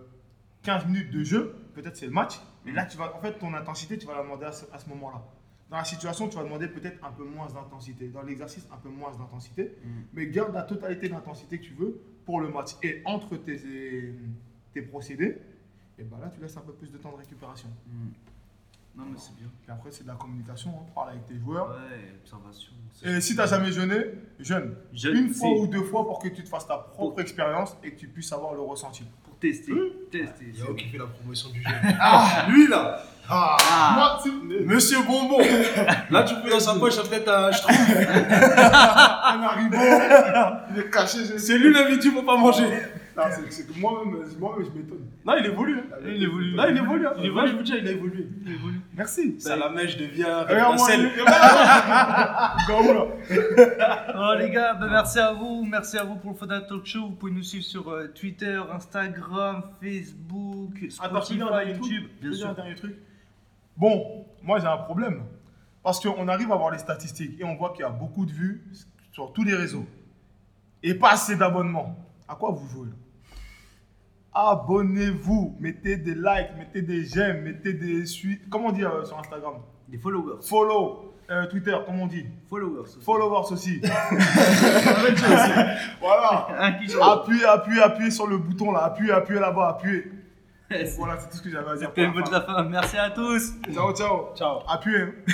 15 minutes de jeu, peut-être c'est le match, mais là, tu vas, en fait, ton intensité, tu vas la demander à ce, ce moment-là. Dans la situation, tu vas demander peut-être un peu moins d'intensité. Dans l'exercice, un peu moins d'intensité. Mm. Mais garde la totalité d'intensité que tu veux pour le match. Et entre tes, tes procédés, et ben là, tu laisses un peu plus de temps de récupération. Mm. Non, mais c'est bien. Puis après, c'est de la communication, hein, parle avec tes joueurs. Ouais, observation. Et si tu n'as jamais jeûné, jeûne. Jeûne, Une fois ou deux fois pour que tu te fasses ta propre expérience et que tu puisses avoir le ressenti. Pour tester. Tester. c'est- Yao qui fait la promotion du jeu. Ah, lui là Ah, Ah. moi, c'est- Monsieur Bonbon Là, tu peux dans sa poche, peut-être un je trouve. un haribo, il est caché. je- C'est lui l'invité pour pas manger. Non, c'est- que moi-même, moi-même, je m'étonne. Non, il évolue. hein. Il évolue. Non, il évolue. hein. Il Là, évolue. je vous dis, il a évolué. Il évolue. Merci. Ça, la mèche devient Regarde-moi, référentiel. Gaoula. Oh les gars, bah, merci à vous, merci à vous pour le Foda Talk Show. Vous pouvez nous suivre sur euh, Twitter, Instagram, Facebook, peux Spotify, dernier YouTube. Bien dire un sûr. dernier truc. Bon, moi j'ai un problème. Parce qu'on arrive à voir les statistiques et on voit qu'il y a beaucoup de vues sur tous les réseaux. Et pas assez d'abonnements. À quoi vous jouez là? Abonnez-vous, mettez des likes, mettez des j'aime, mettez des suites. Comment on dit euh, sur Instagram? Des followers. Follow. Euh, Twitter, comment on dit Followers. aussi. Followers aussi. voilà. Appuyez, appuyez, appuyez sur le bouton là. Appuyez, appuyez là-bas, appuyez. Voilà, c'est tout ce que j'avais à dire. C'était pour le la mot de la fin. Merci à tous. Ciao, ciao. Ciao. Appuyez. hein.